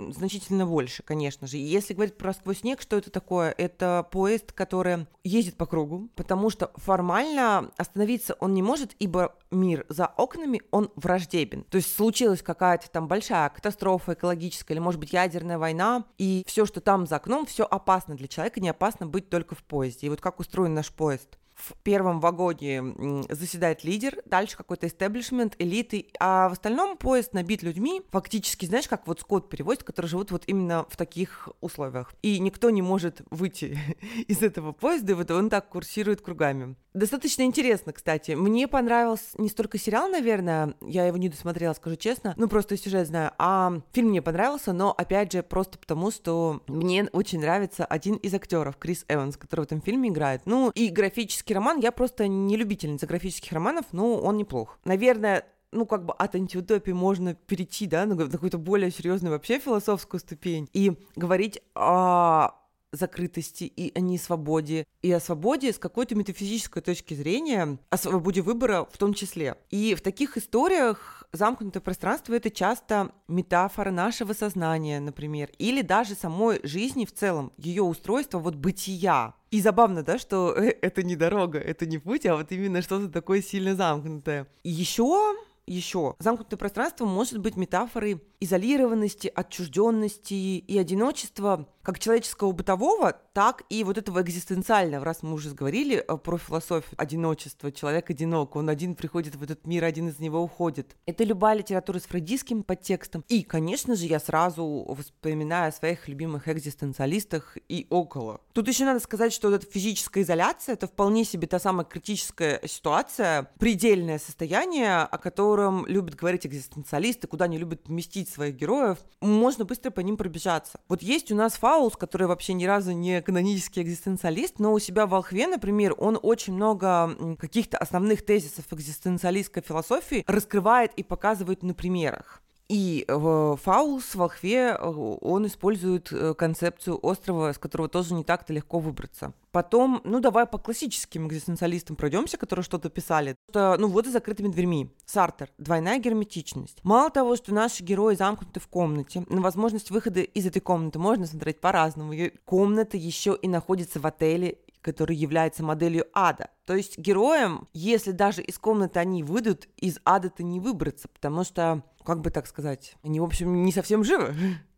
значительно больше, конечно же. И если говорить про «Сквозь снег», что это такое? Это поезд, который ездит по кругу, потому что формально остановиться он не может, ибо мир за окнами, он враждебен. То есть случилась какая-то там большая катастрофа экологическая или, может быть, ядерная война, и все, что там за окном, все опасно для человека, не опасно быть только в поезде. И вот как устроен наш поезд? В первом вагоне заседает лидер, дальше какой-то истеблишмент, элиты, а в остальном поезд набит людьми, фактически, знаешь, как вот скот перевозит, которые живут вот именно в таких условиях. И никто не может выйти *laughs* из этого поезда, и вот он так курсирует кругами. Достаточно интересно, кстати. Мне понравился не столько сериал, наверное, я его не досмотрела, скажу честно, ну просто сюжет знаю, а фильм мне понравился, но опять же просто потому, что мне очень нравится один из актеров, Крис Эванс, который в этом фильме играет. Ну и графический роман, я просто не любительница графических романов, но он неплох. Наверное, ну, как бы от антиутопии можно перейти, да, на какую-то более серьезную вообще философскую ступень и говорить о закрытости и о несвободе, и о свободе с какой-то метафизической точки зрения, о свободе выбора в том числе. И в таких историях замкнутое пространство — это часто метафора нашего сознания, например, или даже самой жизни в целом, ее устройство, вот бытия. И забавно, да, что *laughs* это не дорога, это не путь, а вот именно что-то такое сильно замкнутое. Еще еще. Замкнутое пространство может быть метафорой изолированности, отчужденности и одиночества как человеческого бытового, так и вот этого экзистенциального, раз мы уже говорили э, про философию одиночества, человек одинок, он один приходит в этот мир, один из него уходит. Это любая литература с фрейдистским подтекстом. И, конечно же, я сразу вспоминаю о своих любимых экзистенциалистах и около. Тут еще надо сказать, что вот эта физическая изоляция — это вполне себе та самая критическая ситуация, предельное состояние, о котором любят говорить экзистенциалисты, куда они любят поместить своих героев. Можно быстро по ним пробежаться. Вот есть у нас Фаулс, который вообще ни разу не канонический экзистенциалист, но у себя в «Волхве», например, он очень много каких-то основных тезисов экзистенциалистской философии раскрывает и показывает на примерах. И в Фаулс, в Волхве, он использует э, концепцию острова, с которого тоже не так-то легко выбраться. Потом, ну давай по классическим экзистенциалистам пройдемся, которые что-то писали. Что, ну вот и закрытыми дверьми. Сартер. Двойная герметичность. Мало того, что наши герои замкнуты в комнате, на возможность выхода из этой комнаты можно смотреть по-разному. Комната еще и находится в отеле который является моделью ада. То есть героям, если даже из комнаты они выйдут, из ада-то не выбраться, потому что, как бы так сказать, они, в общем, не совсем живы.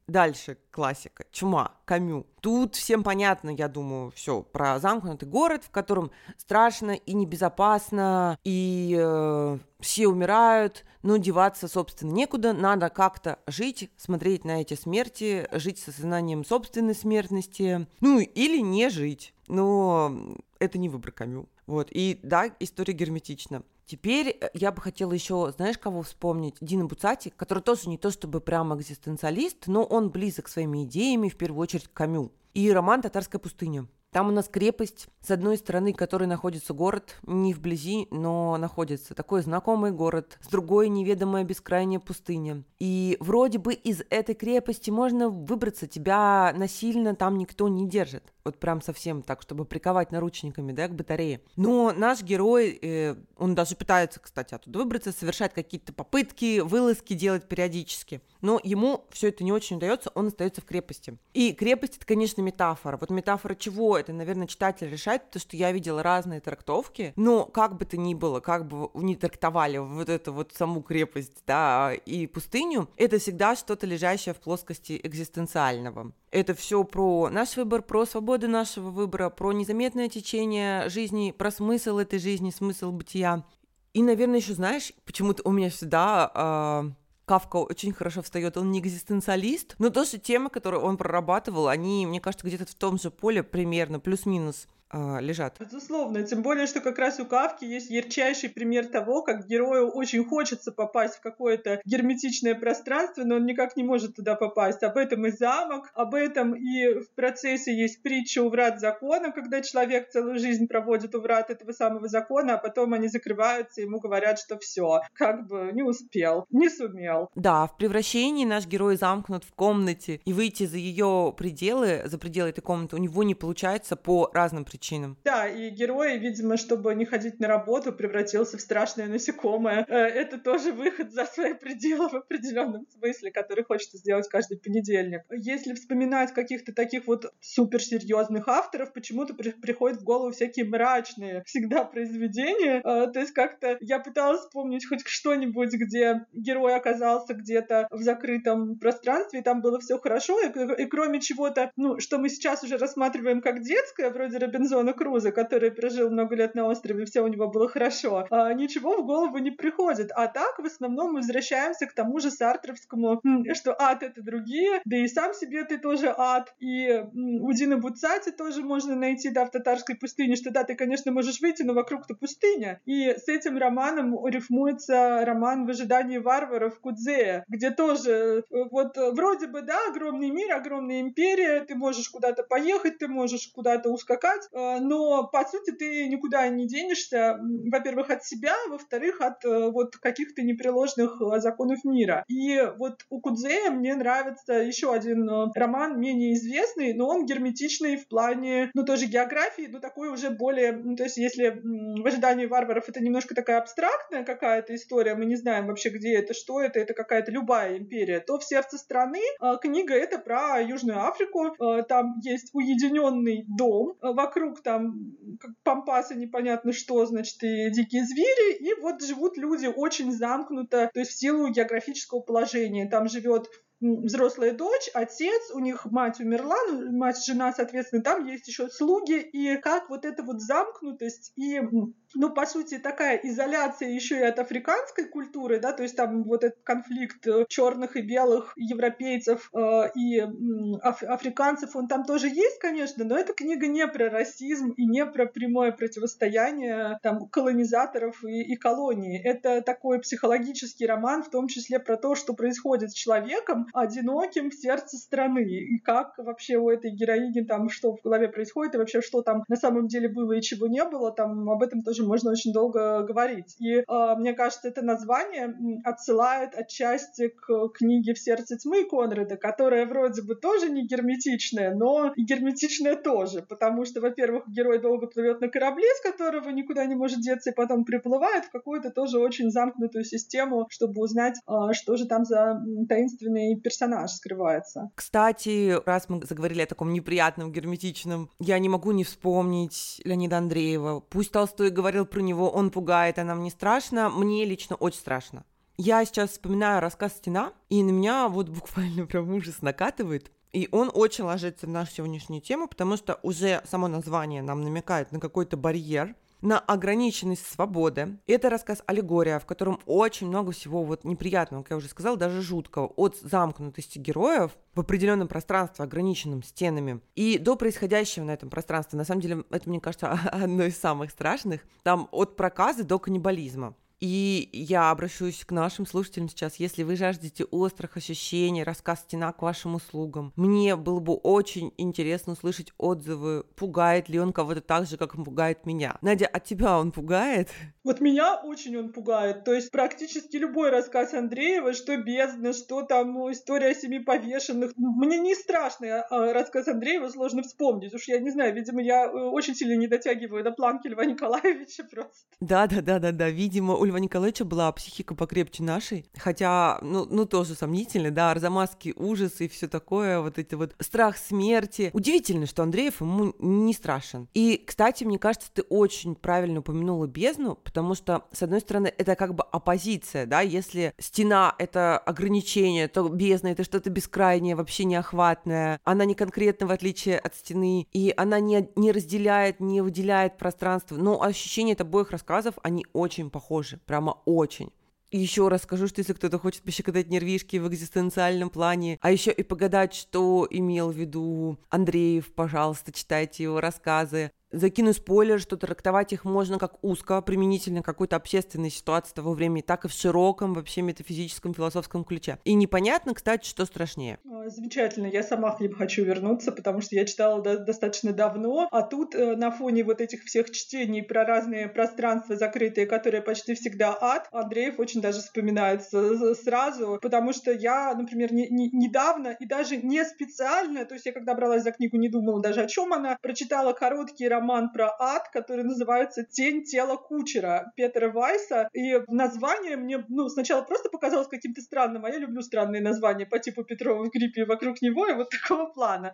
Дальше классика. Чума, Камю. Тут всем понятно, я думаю, все про замкнутый город, в котором страшно и небезопасно, и э, все умирают, но деваться, собственно, некуда. Надо как-то жить, смотреть на эти смерти, жить со сознанием собственной смертности, ну или не жить. Но это не выбор Камю. Вот. И да, история герметична. Теперь э, я бы хотела еще, знаешь, кого вспомнить? Дина Буцати, который тоже не то чтобы прямо экзистенциалист, но он близок своими идеями, в первую очередь, к Камю. И роман «Татарская пустыня». Там у нас крепость, с одной стороны, которой находится город, не вблизи, но находится. Такой знакомый город, с другой неведомая бескрайняя пустыня. И вроде бы из этой крепости можно выбраться, тебя насильно там никто не держит. Вот прям совсем так, чтобы приковать наручниками, да, к батарее. Но наш герой, э, он даже пытается, кстати, оттуда выбраться, совершать какие-то попытки, вылазки делать периодически. Но ему все это не очень удается, он остается в крепости. И крепость это, конечно, метафора. Вот метафора чего? Это, наверное, читатель решает, потому что я видела разные трактовки. Но как бы то ни было, как бы не трактовали вот эту вот саму крепость, да, и пустыню, это всегда что-то лежащее в плоскости экзистенциального. Это все про наш выбор, про свободу нашего выбора, про незаметное течение жизни, про смысл этой жизни, смысл бытия. И, наверное, еще знаешь, почему-то у меня всегда э, Кавка очень хорошо встает, он не экзистенциалист, но тоже темы, которые он прорабатывал, они, мне кажется, где-то в том же поле примерно, плюс-минус э, лежат. Безусловно, тем более, что как раз у Кавки есть ярчайший пример того, как герою очень хочется попасть в какое-то герметичное пространство, но он никак не может туда попасть. Об этом и замок, об этом и в процессе есть притча у врат закона, когда человек целую жизнь проводит у врат этого самого закона, а потом они закрываются, и ему говорят, что все, как бы не успел, не сумел. Да, в превращении наш герой замкнут в комнате, и выйти за ее пределы, за пределы этой комнаты у него не получается по разным причинам причинам. Да, и герой, видимо, чтобы не ходить на работу, превратился в страшное насекомое. Э, это тоже выход за свои пределы в определенном смысле, который хочется сделать каждый понедельник. Если вспоминать каких-то таких вот суперсерьезных авторов, почему-то при приходят в голову всякие мрачные всегда произведения. Э, то есть как-то я пыталась вспомнить хоть что-нибудь, где герой оказался где-то в закрытом пространстве, и там было все хорошо, и, и кроме чего-то, ну, что мы сейчас уже рассматриваем как детское, вроде Робинзона Робинзона Круза, который прожил много лет на острове, все у него было хорошо, а, ничего в голову не приходит. А так, в основном, мы возвращаемся к тому же Сартровскому, что ад — это другие, да и сам себе ты тоже ад. И у Дина Буцати тоже можно найти, да, в татарской пустыне, что да, ты, конечно, можешь выйти, но вокруг-то пустыня. И с этим романом рифмуется роман «В ожидании варваров» Кудзея, где тоже э, вот э, вроде бы, да, огромный мир, огромная империя, ты можешь куда-то поехать, ты можешь куда-то ускакать, э, но, по сути, ты никуда не денешься, во-первых, от себя, во-вторых, от вот каких-то непреложных законов мира. И вот у Кудзея мне нравится еще один роман, менее известный, но он герметичный в плане, ну, тоже географии, но такой уже более, ну, то есть если в ожидании варваров это немножко такая абстрактная какая-то история, мы не знаем вообще, где это, что это, это какая-то любая империя, то в сердце страны э, книга это про Южную Африку, э, там есть уединенный дом, э, вокруг там как пампасы непонятно что, значит, и дикие звери, и вот живут люди очень замкнуто, то есть в силу географического положения. Там живет взрослая дочь, отец, у них мать умерла, ну, мать, жена, соответственно, там есть еще слуги, и как вот эта вот замкнутость и ну, по сути, такая изоляция еще и от африканской культуры, да, то есть там вот этот конфликт э, черных и белых европейцев э, и аф- африканцев, он там тоже есть, конечно, но эта книга не про расизм и не про прямое противостояние там колонизаторов и, и колонии. Это такой психологический роман, в том числе про то, что происходит с человеком, одиноким в сердце страны, и как вообще у этой героини там, что в голове происходит, и вообще, что там на самом деле было и чего не было, там об этом тоже можно очень долго говорить. И э, мне кажется, это название отсылает отчасти к книге «В сердце тьмы» Конрада, которая вроде бы тоже не герметичная, но и герметичная тоже, потому что, во-первых, герой долго плывет на корабле, с которого никуда не может деться, и потом приплывает в какую-то тоже очень замкнутую систему, чтобы узнать, э, что же там за таинственный персонаж скрывается. Кстати, раз мы заговорили о таком неприятном, герметичном, я не могу не вспомнить Леонида Андреева. Пусть Толстой говорил говорил про него, он пугает, а нам не страшно. Мне лично очень страшно. Я сейчас вспоминаю рассказ «Стена», и на меня вот буквально *laughs* прям ужас накатывает. И он очень ложится в нашу сегодняшнюю тему, потому что уже само название нам намекает на какой-то барьер, на ограниченность свободы. Это рассказ аллегория, в котором очень много всего вот неприятного, как я уже сказала, даже жуткого, от замкнутости героев в определенном пространстве, ограниченном стенами, и до происходящего на этом пространстве. На самом деле, это, мне кажется, *laughs* одно из самых страшных. Там от проказа до каннибализма. И я обращусь к нашим слушателям сейчас. Если вы жаждете острых ощущений, рассказ «Стена» к вашим услугам, мне было бы очень интересно услышать отзывы, пугает ли он кого-то так же, как он пугает меня. Надя, от тебя он пугает? Вот меня очень он пугает. То есть практически любой рассказ Андреева, что «Бездна», что там ну, «История о семи повешенных». Мне не страшно а рассказ Андреева сложно вспомнить. Уж я не знаю, видимо, я э, очень сильно не дотягиваю до планки Льва Николаевича просто. Да-да-да-да-да. Видимо, у Льва Николаевича была психика покрепче нашей, хотя, ну, ну тоже сомнительно, да, арзамасский ужас и все такое, вот эти вот страх смерти. Удивительно, что Андреев ему не страшен. И, кстати, мне кажется, ты очень правильно упомянула бездну, потому что, с одной стороны, это как бы оппозиция, да, если стена — это ограничение, то бездна — это что-то бескрайнее, вообще неохватное, она не конкретна, в отличие от стены, и она не, не разделяет, не выделяет пространство, но ощущения от обоих рассказов, они очень похожи прямо очень. Еще раз скажу, что если кто-то хочет пощекотать нервишки в экзистенциальном плане, а еще и погадать, что имел в виду Андреев, пожалуйста, читайте его рассказы закину спойлер, что трактовать их можно как узко, применительно к какой-то общественной ситуации того времени, так и в широком, вообще метафизическом, философском ключе. И непонятно, кстати, что страшнее. Замечательно, я сама к ним хочу вернуться, потому что я читала до- достаточно давно, а тут э, на фоне вот этих всех чтений про разные пространства закрытые, которые почти всегда ад, Андреев очень даже вспоминается сразу, потому что я, например, не, не, недавно и даже не специально, то есть я когда бралась за книгу, не думала даже о чем она, прочитала короткий роман роман про ад, который называется «Тень тела кучера» Петра Вайса. И название мне ну, сначала просто показалось каким-то странным, а я люблю странные названия по типу Петрова в гриппе вокруг него и вот такого плана.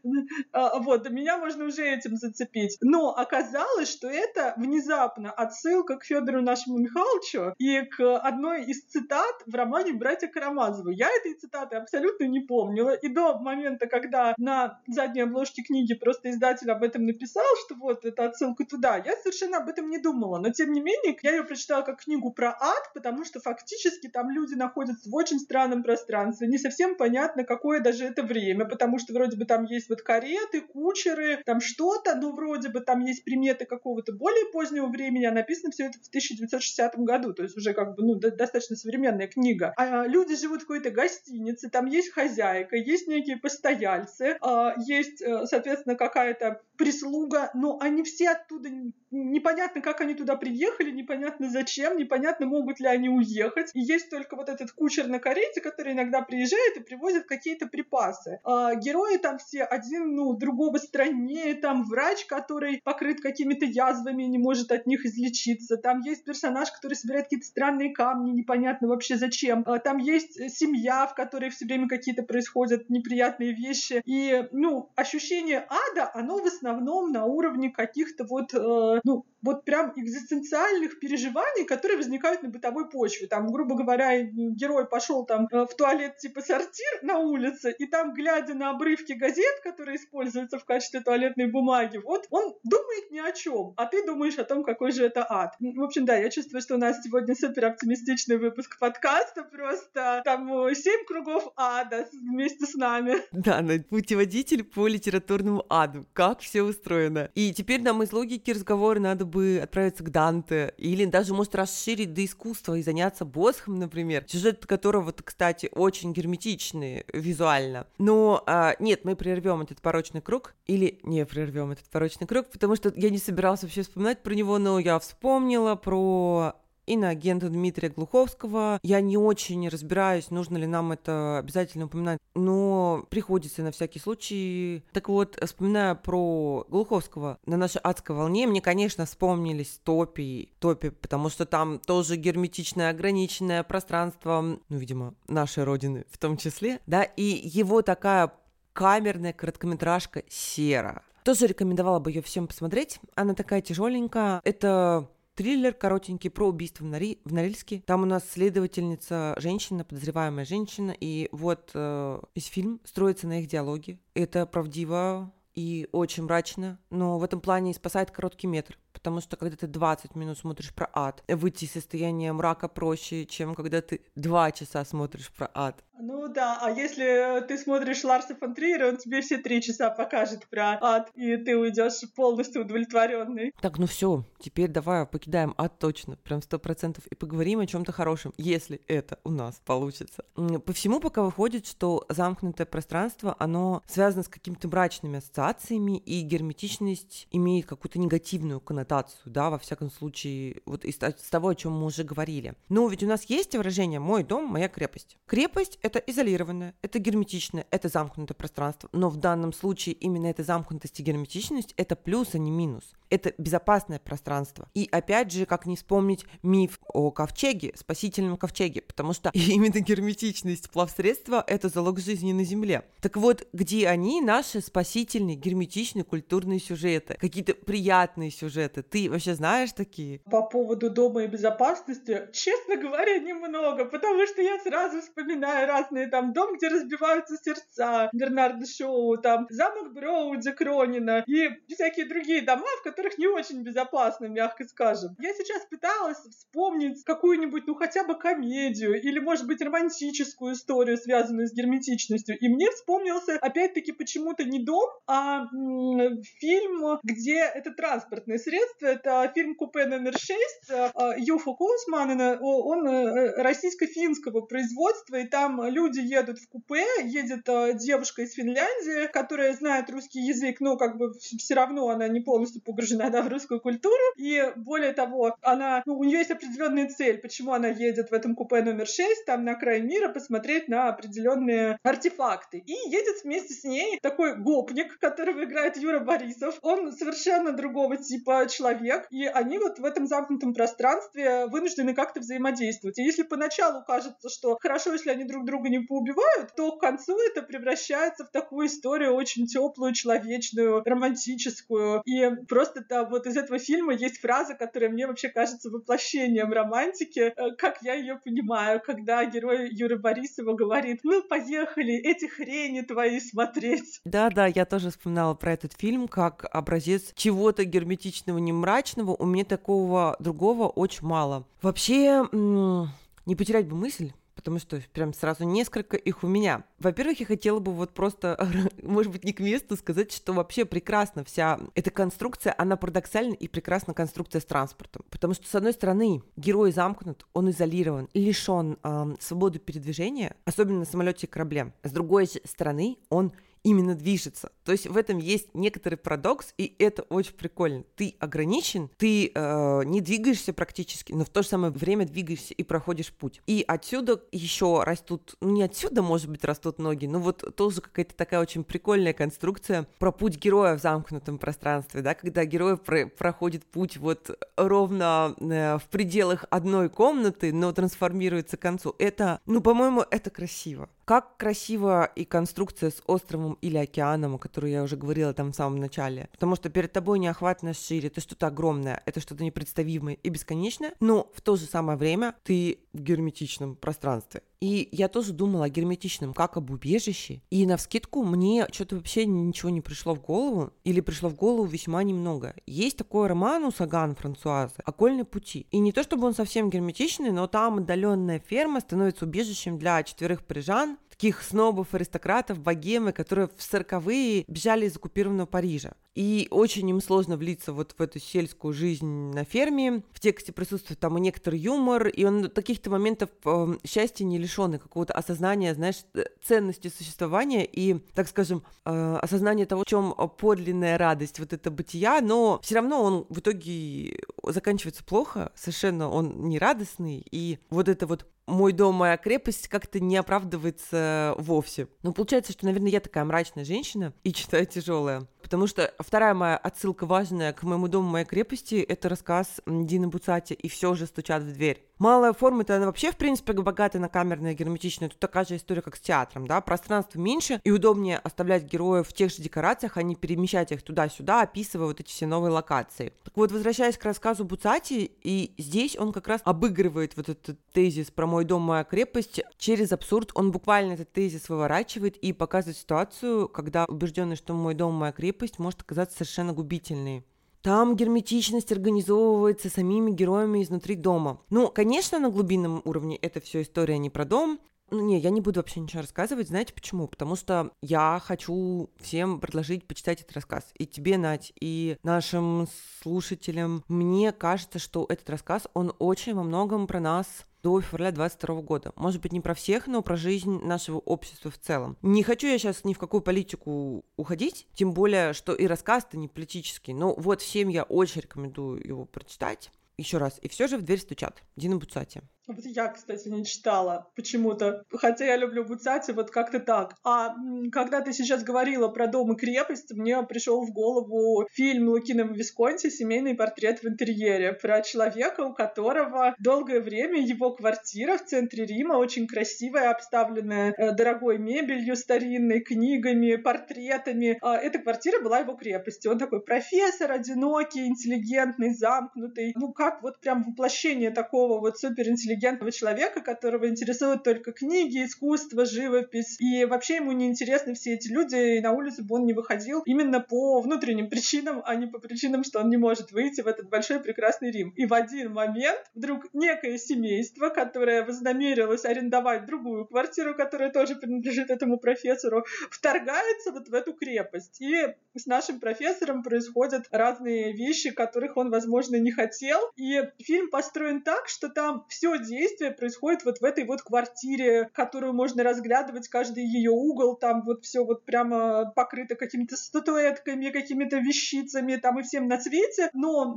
А, вот, меня можно уже этим зацепить. Но оказалось, что это внезапно отсылка к Федору нашему Михайловичу и к одной из цитат в романе «Братья Карамазовы». Я этой цитаты абсолютно не помнила, и до момента, когда на задней обложке книги просто издатель об этом написал, что вот это это отсылка туда. Я совершенно об этом не думала, но тем не менее я ее прочитала как книгу про ад, потому что фактически там люди находятся в очень странном пространстве. Не совсем понятно, какое даже это время, потому что вроде бы там есть вот кареты, кучеры, там что-то, но вроде бы там есть приметы какого-то более позднего времени, а написано все это в 1960 году, то есть уже как бы ну, достаточно современная книга. А люди живут в какой-то гостинице, там есть хозяйка, есть некие постояльцы, а, есть, э, соответственно, какая-то прислуга, но они все оттуда непонятно, как они туда приехали, непонятно зачем, непонятно, могут ли они уехать. И есть только вот этот кучер на карете, который иногда приезжает и привозит какие-то припасы. А герои там все один, ну, другого страннее, там врач, который покрыт какими-то язвами и не может от них излечиться. Там есть персонаж, который собирает какие-то странные камни, непонятно вообще зачем. А там есть семья, в которой все время какие-то происходят неприятные вещи. И, ну, ощущение ада, оно в основном на уровне каких-то вот э, ну, вот прям экзистенциальных переживаний, которые возникают на бытовой почве. Там, грубо говоря, герой пошел там э, в туалет типа сортир на улице, и там, глядя на обрывки газет, которые используются в качестве туалетной бумаги, вот он думает ни о чем, а ты думаешь о том, какой же это ад. В общем, да, я чувствую, что у нас сегодня супер оптимистичный выпуск подкаста, просто там э, семь кругов ада вместе с нами. Да, путеводитель по литературному аду, как все устроено. И теперь нам из логики разговора надо бы отправиться к Данте, или даже, может, расширить до искусства и заняться Босхом, например, сюжет которого, кстати, очень герметичный визуально. Но а, нет, мы прервем этот порочный круг, или не прервем этот порочный круг, потому что я не собиралась вообще вспоминать про него, но я вспомнила про иноагента Дмитрия Глуховского. Я не очень разбираюсь, нужно ли нам это обязательно упоминать, но приходится на всякий случай. Так вот, вспоминая про Глуховского на нашей адской волне, мне, конечно, вспомнились топи, топи, потому что там тоже герметичное, ограниченное пространство, ну, видимо, нашей родины в том числе, да, и его такая камерная короткометражка «Сера». Тоже рекомендовала бы ее всем посмотреть. Она такая тяжеленькая. Это Триллер коротенький про убийство в, Нори... в Норильске. Там у нас следовательница женщина, подозреваемая женщина, и вот э, весь фильм строится на их диалоге. Это правдиво и очень мрачно, но в этом плане спасает короткий метр потому что когда ты 20 минут смотришь про ад, выйти из состояния мрака проще, чем когда ты 2 часа смотришь про ад. Ну да, а если ты смотришь Ларса фон Триера, он тебе все три часа покажет про ад, и ты уйдешь полностью удовлетворенный. Так, ну все, теперь давай покидаем ад точно, прям сто процентов, и поговорим о чем-то хорошем, если это у нас получится. По всему пока выходит, что замкнутое пространство, оно связано с какими-то мрачными ассоциациями, и герметичность имеет какую-то негативную коннотацию коннотацию, да, во всяком случае, вот из, из того, о чем мы уже говорили. Но ведь у нас есть выражение «мой дом, моя крепость». Крепость — это изолированное, это герметичное, это замкнутое пространство. Но в данном случае именно эта замкнутость и герметичность — это плюс, а не минус это безопасное пространство. И опять же, как не вспомнить миф о ковчеге, спасительном ковчеге, потому что *laughs* именно герметичность плавсредства — это залог жизни на Земле. Так вот, где они, наши спасительные, герметичные культурные сюжеты, какие-то приятные сюжеты? Ты вообще знаешь такие? По поводу дома и безопасности, честно говоря, немного, потому что я сразу вспоминаю разные там дом, где разбиваются сердца, Бернарда Шоу, там замок Броуди Кронина и всякие другие дома, в которых не очень безопасно, мягко скажем. Я сейчас пыталась вспомнить какую-нибудь, ну, хотя бы комедию или, может быть, романтическую историю, связанную с герметичностью. И мне вспомнился, опять-таки, почему-то не дом, а м- фильм, где это транспортное средство. Это фильм «Купе номер 6» а, Юфа Кусман. Он э, российско-финского производства, и там люди едут в купе, едет э, девушка из Финляндии, которая знает русский язык, но как бы все равно она не полностью погружена да, в русскую культуру, и более того, она, ну, у нее есть определенная цель, почему она едет в этом купе номер 6, там на край мира, посмотреть на определенные артефакты. И едет вместе с ней такой гопник, которого играет Юра Борисов. Он совершенно другого типа человек, и они вот в этом замкнутом пространстве вынуждены как-то взаимодействовать. И если поначалу кажется, что хорошо, если они друг друга не поубивают, то к концу это превращается в такую историю очень теплую, человечную, романтическую. И просто там вот из этого фильма есть фраза, которая мне вообще кажется воплощением романтики, э, как я ее понимаю, когда герой Юры Борисова говорит, ну, поехали, эти хрени твои смотреть. Да-да, я тоже вспоминала про этот фильм как образец чего-то герметичного, не мрачного. У меня такого другого очень мало. Вообще, не потерять бы мысль, потому что прям сразу несколько их у меня. Во-первых, я хотела бы вот просто, *laughs* может быть, не к месту сказать, что вообще прекрасна вся эта конструкция, она парадоксальна и прекрасна конструкция с транспортом. Потому что, с одной стороны, герой замкнут, он изолирован, лишен э, свободы передвижения, особенно на самолете и корабле. С другой стороны, он именно движется. То есть в этом есть некоторый парадокс, и это очень прикольно. Ты ограничен, ты э, не двигаешься практически, но в то же самое время двигаешься и проходишь путь. И отсюда еще растут, ну не отсюда, может быть, растут ноги, но вот тоже какая-то такая очень прикольная конструкция про путь героя в замкнутом пространстве, да, когда герой про проходит путь вот ровно э, в пределах одной комнаты, но трансформируется к концу. Это, ну, по-моему, это красиво. Как красиво и конструкция с островом или океаном, о которой я уже говорила там в самом начале. Потому что перед тобой неохватно шире, это что-то огромное, это что-то непредставимое и бесконечное, но в то же самое время ты в герметичном пространстве. И я тоже думала о герметичном, как об убежище. И на вскидку мне что-то вообще ничего не пришло в голову, или пришло в голову весьма немного. Есть такой роман у Саган Франсуазы «Окольные пути». И не то чтобы он совсем герметичный, но там отдаленная ферма становится убежищем для четверых парижан, таких снобов, аристократов, богемы, которые в сороковые бежали из оккупированного Парижа. И очень им сложно влиться вот в эту сельскую жизнь на ферме. В тексте присутствует там и некоторый юмор, и он таких-то моментов э, счастья не лишенный какого-то осознания, знаешь, э, ценности существования и, так скажем, э, осознания того, в чем подлинная радость вот это бытия, но все равно он в итоге заканчивается плохо, совершенно он не радостный, и вот это вот мой дом, моя крепость как-то не оправдывается вовсе. Ну, получается, что, наверное, я такая мрачная женщина и читаю тяжелая. Потому что вторая моя отсылка важная к моему дому, моей крепости, это рассказ Дины Буцати «И все же стучат в дверь». Малая форма-то она вообще, в принципе, богатая на камерная, герметичная. Тут такая же история, как с театром, да? Пространство меньше, и удобнее оставлять героев в тех же декорациях, а не перемещать их туда-сюда, описывая вот эти все новые локации. Так вот, возвращаясь к рассказу Буцати, и здесь он как раз обыгрывает вот этот тезис про мой дом, моя крепость через абсурд. Он буквально этот тезис выворачивает и показывает ситуацию, когда убежденный, что мой дом, моя крепость может оказаться совершенно губительной. Там герметичность организовывается самими героями изнутри дома. Ну, конечно, на глубинном уровне это все история не про дом, ну, не, я не буду вообще ничего рассказывать. Знаете почему? Потому что я хочу всем предложить почитать этот рассказ. И тебе, Надь, и нашим слушателям. Мне кажется, что этот рассказ, он очень во многом про нас до февраля 22 года. Может быть, не про всех, но про жизнь нашего общества в целом. Не хочу я сейчас ни в какую политику уходить, тем более, что и рассказ-то не политический. Но вот всем я очень рекомендую его прочитать. Еще раз. И все же в дверь стучат. Дина Буцати. Вот я, кстати, не читала почему-то, хотя я люблю Буцати, вот как-то так. А когда ты сейчас говорила про дом и крепость, мне пришел в голову фильм Лукина Висконти «Семейный портрет в интерьере» про человека, у которого долгое время его квартира в центре Рима очень красивая, обставленная э, дорогой мебелью старинной, книгами, портретами. А эта квартира была его крепостью. Он такой профессор, одинокий, интеллигентный, замкнутый. Ну, как вот прям воплощение такого вот суперинтеллигентного интеллигентного человека, которого интересуют только книги, искусство, живопись. И вообще ему не интересны все эти люди, и на улицу бы он не выходил именно по внутренним причинам, а не по причинам, что он не может выйти в этот большой прекрасный Рим. И в один момент вдруг некое семейство, которое вознамерилось арендовать другую квартиру, которая тоже принадлежит этому профессору, вторгается вот в эту крепость. И с нашим профессором происходят разные вещи, которых он, возможно, не хотел. И фильм построен так, что там все действие происходит вот в этой вот квартире, которую можно разглядывать каждый ее угол, там вот все вот прямо покрыто какими-то статуэтками, какими-то вещицами, там и всем на цвете, но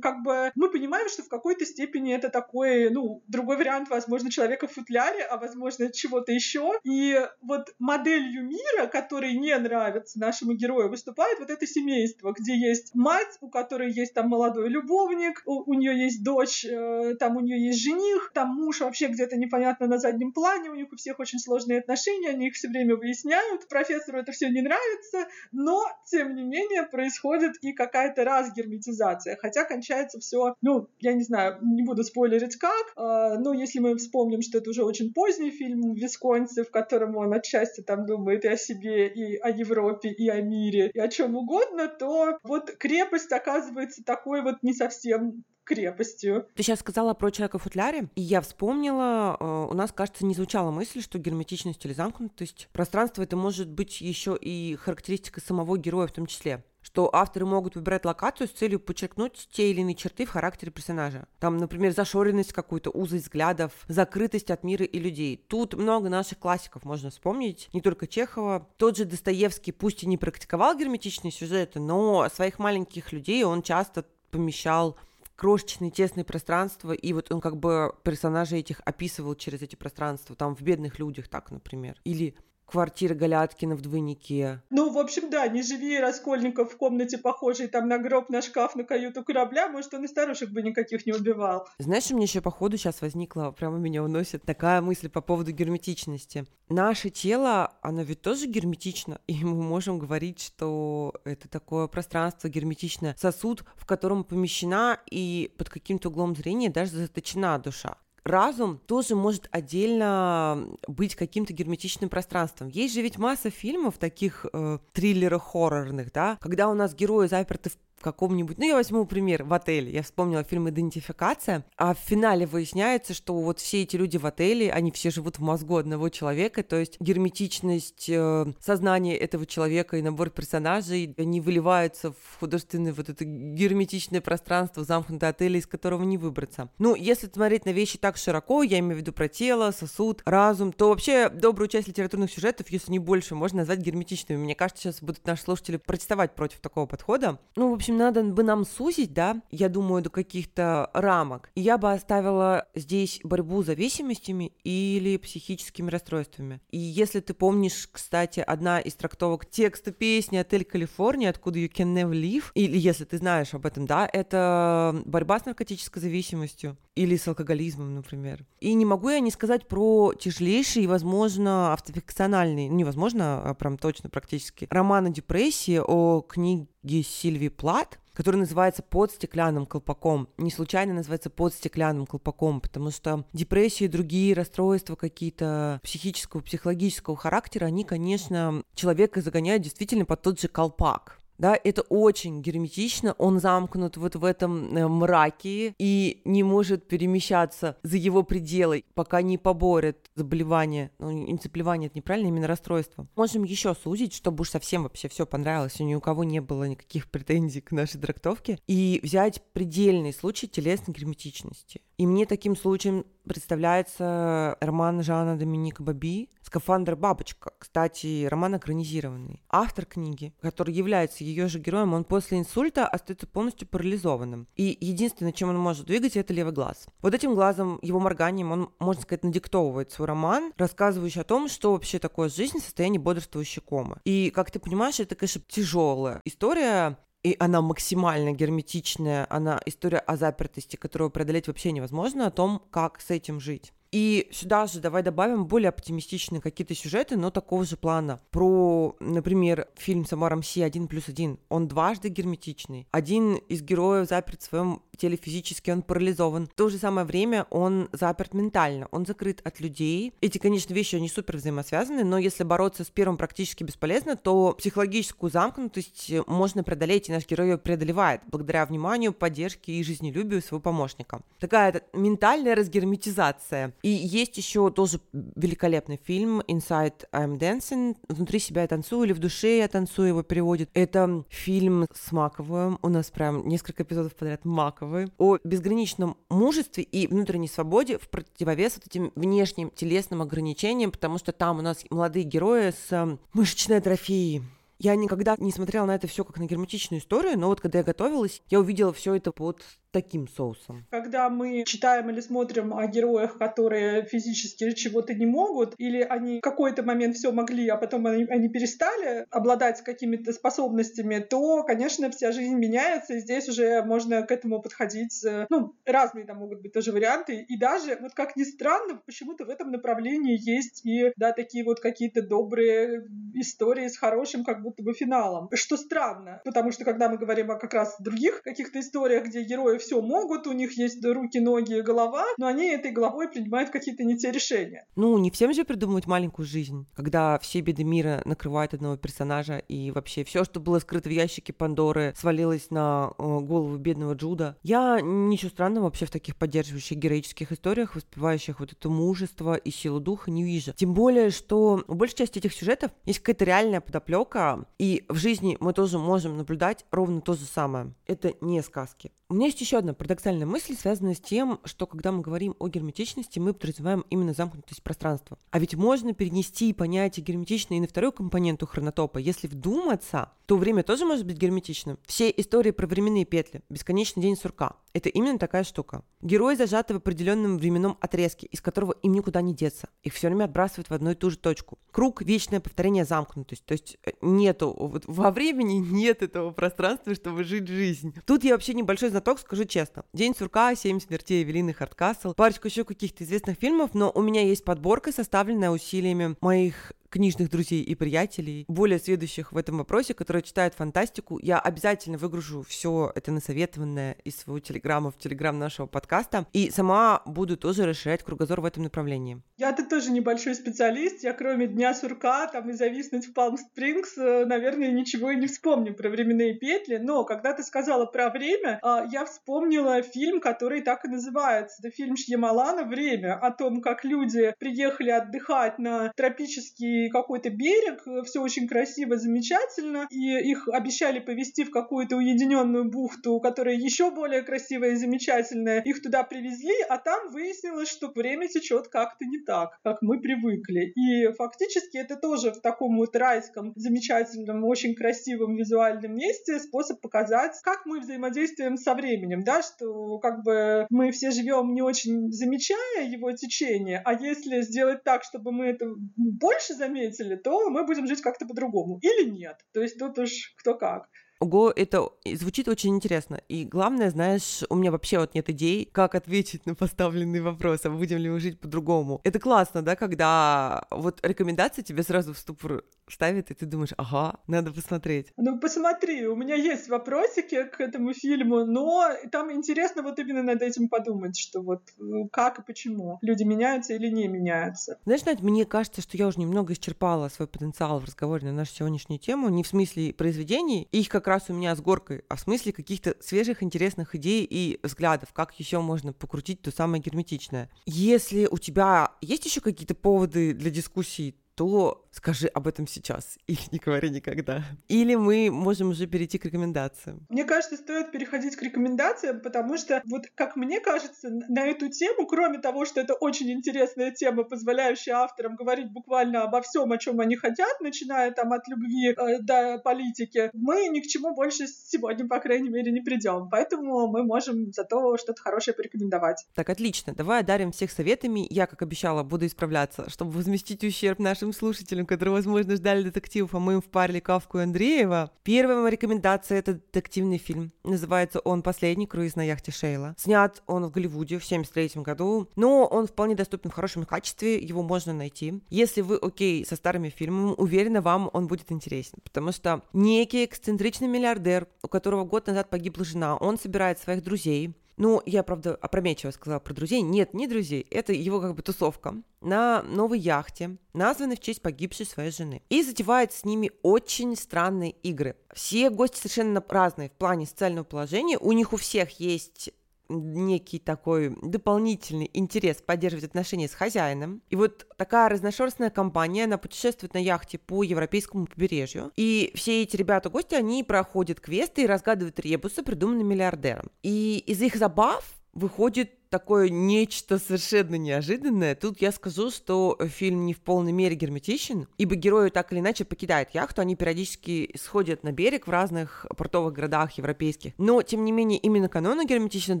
как бы мы понимаем, что в какой-то степени это такой, ну, другой вариант, возможно, человека в футляре, а возможно, чего-то еще. И вот моделью мира, который не нравится нашему герою, выступает вот это семейство, где есть мать, у которой есть там молодой любовник, у, у нее есть дочь, э, там у нее есть жених, там муж вообще где-то непонятно на заднем плане, у них у всех очень сложные отношения, они их все время выясняют, профессору это все не нравится, но, тем не менее, происходит и какая-то разгерметизация, хотя кончается все, ну, я не знаю, не буду спойлерить как, э, но если мы вспомним, что это уже очень поздний фильм Висконси, в котором он отчасти там думает и о себе, и о Европе, и о мире, и о чем угодно, то вот крепость оказывается такой вот не совсем крепостью. Ты сейчас сказала про человека в футляре, и я вспомнила, э, у нас, кажется, не звучала мысль, что герметичность или замкнутость пространства это может быть еще и характеристика самого героя в том числе что авторы могут выбирать локацию с целью подчеркнуть те или иные черты в характере персонажа. Там, например, зашоренность какую-то, узость взглядов, закрытость от мира и людей. Тут много наших классиков можно вспомнить, не только Чехова. Тот же Достоевский, пусть и не практиковал герметичные сюжеты, но своих маленьких людей он часто помещал крошечные тесные пространства, и вот он как бы персонажей этих описывал через эти пространства, там в бедных людях так, например. Или квартира Галяткина в двойнике. Ну, в общем, да, не живи Раскольников в комнате, похожей там на гроб, на шкаф, на каюту корабля, может, он и старушек бы никаких не убивал. Знаешь, у меня еще по ходу сейчас возникла, прямо меня уносит такая мысль по поводу герметичности. Наше тело, оно ведь тоже герметично, и мы можем говорить, что это такое пространство герметичное, сосуд, в котором помещена и под каким-то углом зрения даже заточена душа разум тоже может отдельно быть каким-то герметичным пространством. Есть же ведь масса фильмов таких э, триллеров хоррорных, да, когда у нас герои заперты в каком-нибудь, ну я возьму пример, в отеле, я вспомнила фильм «Идентификация», а в финале выясняется, что вот все эти люди в отеле, они все живут в мозгу одного человека, то есть герметичность э, сознания этого человека и набор персонажей, они выливаются в художественное вот это герметичное пространство, замкнутое отеля, из которого не выбраться. Ну, если смотреть на вещи так широко, я имею в виду про тело, сосуд, разум, то вообще добрую часть литературных сюжетов, если не больше, можно назвать герметичными. Мне кажется, сейчас будут наши слушатели протестовать против такого подхода. Ну, в общем, общем, надо бы нам сузить, да, я думаю, до каких-то рамок. я бы оставила здесь борьбу с зависимостями или психическими расстройствами. И если ты помнишь, кстати, одна из трактовок текста песни «Отель Калифорния», откуда «You can never leave», или если ты знаешь об этом, да, это борьба с наркотической зависимостью или с алкоголизмом, например. И не могу я не сказать про тяжелейший и, возможно, автофикциональный, ну, невозможно, а прям точно практически, роман о депрессии, о книге Сильви Плат, который называется «Под стеклянным колпаком». Не случайно называется «Под стеклянным колпаком», потому что депрессии и другие расстройства какие-то психического, психологического характера, они, конечно, человека загоняют действительно под тот же колпак да, это очень герметично, он замкнут вот в этом э, мраке и не может перемещаться за его пределы, пока не поборет заболевание, ну, не заболевание, это неправильно, именно расстройство. Можем еще сузить, чтобы уж совсем вообще все понравилось, и ни у кого не было никаких претензий к нашей трактовке, и взять предельный случай телесной герметичности. И мне таким случаем представляется роман Жана Доминика Баби «Скафандр бабочка». Кстати, роман экранизированный. Автор книги, который является ее же героем, он после инсульта остается полностью парализованным. И единственное, чем он может двигать, это левый глаз. Вот этим глазом, его морганием, он, можно сказать, надиктовывает свой роман, рассказывающий о том, что вообще такое жизнь в состоянии бодрствующей комы. И, как ты понимаешь, это, конечно, тяжелая история, и она максимально герметичная, она история о запертости, которую преодолеть вообще невозможно, о том, как с этим жить. И сюда же давай добавим более оптимистичные какие-то сюжеты, но такого же плана. Про, например, фильм с Амаром Си «Один плюс один». Он дважды герметичный. Один из героев заперт в своем теле физически, он парализован. В то же самое время он заперт ментально, он закрыт от людей. Эти, конечно, вещи, они супер взаимосвязаны, но если бороться с первым практически бесполезно, то психологическую замкнутость можно преодолеть, и наш герой ее преодолевает благодаря вниманию, поддержке и жизнелюбию своего помощника. Такая ментальная разгерметизация И есть еще тоже великолепный фильм Inside I'm Dancing. Внутри себя я танцую или в душе я танцую, его переводит. Это фильм с Маковым. У нас прям несколько эпизодов подряд Маковы. О безграничном мужестве и внутренней свободе в противовес вот этим внешним телесным ограничениям, потому что там у нас молодые герои с э, мышечной атрофией, я никогда не смотрела на это все как на герметичную историю, но вот когда я готовилась, я увидела все это под таким соусом. Когда мы читаем или смотрим о героях, которые физически чего-то не могут, или они в какой-то момент все могли, а потом они, они перестали обладать какими-то способностями, то, конечно, вся жизнь меняется, и здесь уже можно к этому подходить. Э, ну, разные там могут быть тоже варианты. И даже, вот как ни странно, почему-то в этом направлении есть и, да, такие вот какие-то добрые истории с хорошим как будто бы финалом. Что странно, потому что когда мы говорим о как раз других каких-то историях, где герои все могут, у них есть руки, ноги и голова, но они этой головой принимают какие-то не те решения. Ну, не всем же придумывать маленькую жизнь, когда все беды мира накрывают одного персонажа, и вообще все, что было скрыто в ящике Пандоры, свалилось на э, голову бедного Джуда. Я ничего странного вообще в таких поддерживающих героических историях, воспевающих вот это мужество и силу духа, не вижу. Тем более, что в большей части этих сюжетов есть какая-то реальная подоплека, и в жизни мы тоже можем наблюдать ровно то же самое. Это не сказки. У меня есть еще одна парадоксальная мысль, связанная с тем, что когда мы говорим о герметичности, мы подразумеваем именно замкнутость пространства. А ведь можно перенести понятие герметичное и на вторую компоненту хронотопа. Если вдуматься, то время тоже может быть герметичным. Все истории про временные петли, бесконечный день сурка, это именно такая штука. Герои зажаты в определенном временном отрезке, из которого им никуда не деться. Их все время отбрасывают в одну и ту же точку. Круг – вечное повторение замкнутости. То есть э, нету, вот во времени *laughs* нет этого пространства, чтобы жить жизнь. Тут я вообще небольшой знаток, скажу честно. День сурка, семь смертей Эвелины Хардкасл, парочку еще каких-то известных фильмов, но у меня есть подборка, составленная усилиями моих книжных друзей и приятелей, более сведущих в этом вопросе, которые читают фантастику. Я обязательно выгружу все это насоветованное из своего телеграма в телеграм нашего подкаста, и сама буду тоже расширять кругозор в этом направлении. Я-то тоже небольшой специалист, я кроме Дня сурка там и зависнуть в Палм Спрингс, э, наверное, ничего и не вспомню про временные петли, но когда ты сказала про время, а, я вспомнила фильм, который так и называется. Это фильм Шьямалана «Время», о том, как люди приехали отдыхать на тропические какой-то берег, э, все очень красиво, замечательно, и их обещали повезти в какую-то уединенную бухту, которая еще более красивая и замечательная. Их туда привезли, а там выяснилось, что время течет как-то не так, как мы привыкли. И фактически это тоже в таком вот райском, замечательном, очень красивом визуальном месте способ показать, как мы взаимодействуем со временем, да, что как бы мы все живем не очень замечая его течение, а если сделать так, чтобы мы это больше замечали, заметили, то мы будем жить как-то по-другому. Или нет. То есть тут уж кто как. Ого, это звучит очень интересно. И главное, знаешь, у меня вообще вот нет идей, как ответить на поставленный вопрос, а будем ли мы жить по-другому. Это классно, да, когда вот рекомендация тебе сразу в ступор ставит, и ты думаешь, ага, надо посмотреть. Ну, посмотри, у меня есть вопросики к этому фильму, но там интересно вот именно над этим подумать, что вот ну, как и почему люди меняются или не меняются. Знаешь, Надь, мне кажется, что я уже немного исчерпала свой потенциал в разговоре на нашу сегодняшнюю тему, не в смысле произведений, их как раз у меня с горкой, а в смысле каких-то свежих, интересных идей и взглядов, как еще можно покрутить то самое герметичное. Если у тебя есть еще какие-то поводы для дискуссий, то скажи об этом сейчас *laughs* или не говори никогда. Или мы можем уже перейти к рекомендациям. Мне кажется, стоит переходить к рекомендациям, потому что, вот как мне кажется, на эту тему, кроме того, что это очень интересная тема, позволяющая авторам говорить буквально обо всем, о чем они хотят, начиная там от любви э, до политики, мы ни к чему больше сегодня, по крайней мере, не придем. Поэтому мы можем зато что-то хорошее порекомендовать. Так, отлично. Давай одарим всех советами. Я, как обещала, буду исправляться, чтобы возместить ущерб нашим нашим слушателям, которые, возможно, ждали детективов, а мы им впарили Кавку и Андреева. Первая моя рекомендация — это детективный фильм. Называется он «Последний круиз на яхте Шейла». Снят он в Голливуде в 73 году, но он вполне доступен в хорошем качестве, его можно найти. Если вы окей со старыми фильмами, уверена, вам он будет интересен, потому что некий эксцентричный миллиардер, у которого год назад погибла жена, он собирает своих друзей, ну, я, правда, опрометчиво сказала про друзей. Нет, не друзей. Это его как бы тусовка на новой яхте, названной в честь погибшей своей жены. И затевает с ними очень странные игры. Все гости совершенно разные в плане социального положения. У них у всех есть некий такой дополнительный интерес поддерживать отношения с хозяином. И вот такая разношерстная компания, она путешествует на яхте по европейскому побережью. И все эти ребята-гости, они проходят квесты и разгадывают ребусы, придуманные миллиардером. И из их забав выходит такое нечто совершенно неожиданное. Тут я скажу, что фильм не в полной мере герметичен, ибо герои так или иначе покидают яхту, они периодически сходят на берег в разных портовых городах европейских. Но, тем не менее, именно канону герметичного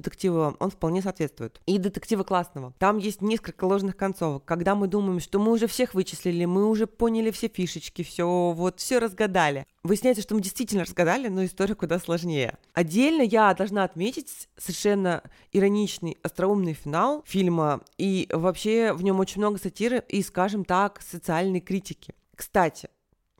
детектива он вполне соответствует. И детектива классного. Там есть несколько ложных концовок, когда мы думаем, что мы уже всех вычислили, мы уже поняли все фишечки, все вот все разгадали. Выясняется, что мы действительно разгадали, но история куда сложнее. Отдельно я должна отметить совершенно ироничный, остроумный финал фильма, и вообще в нем очень много сатиры и, скажем так, социальной критики. Кстати,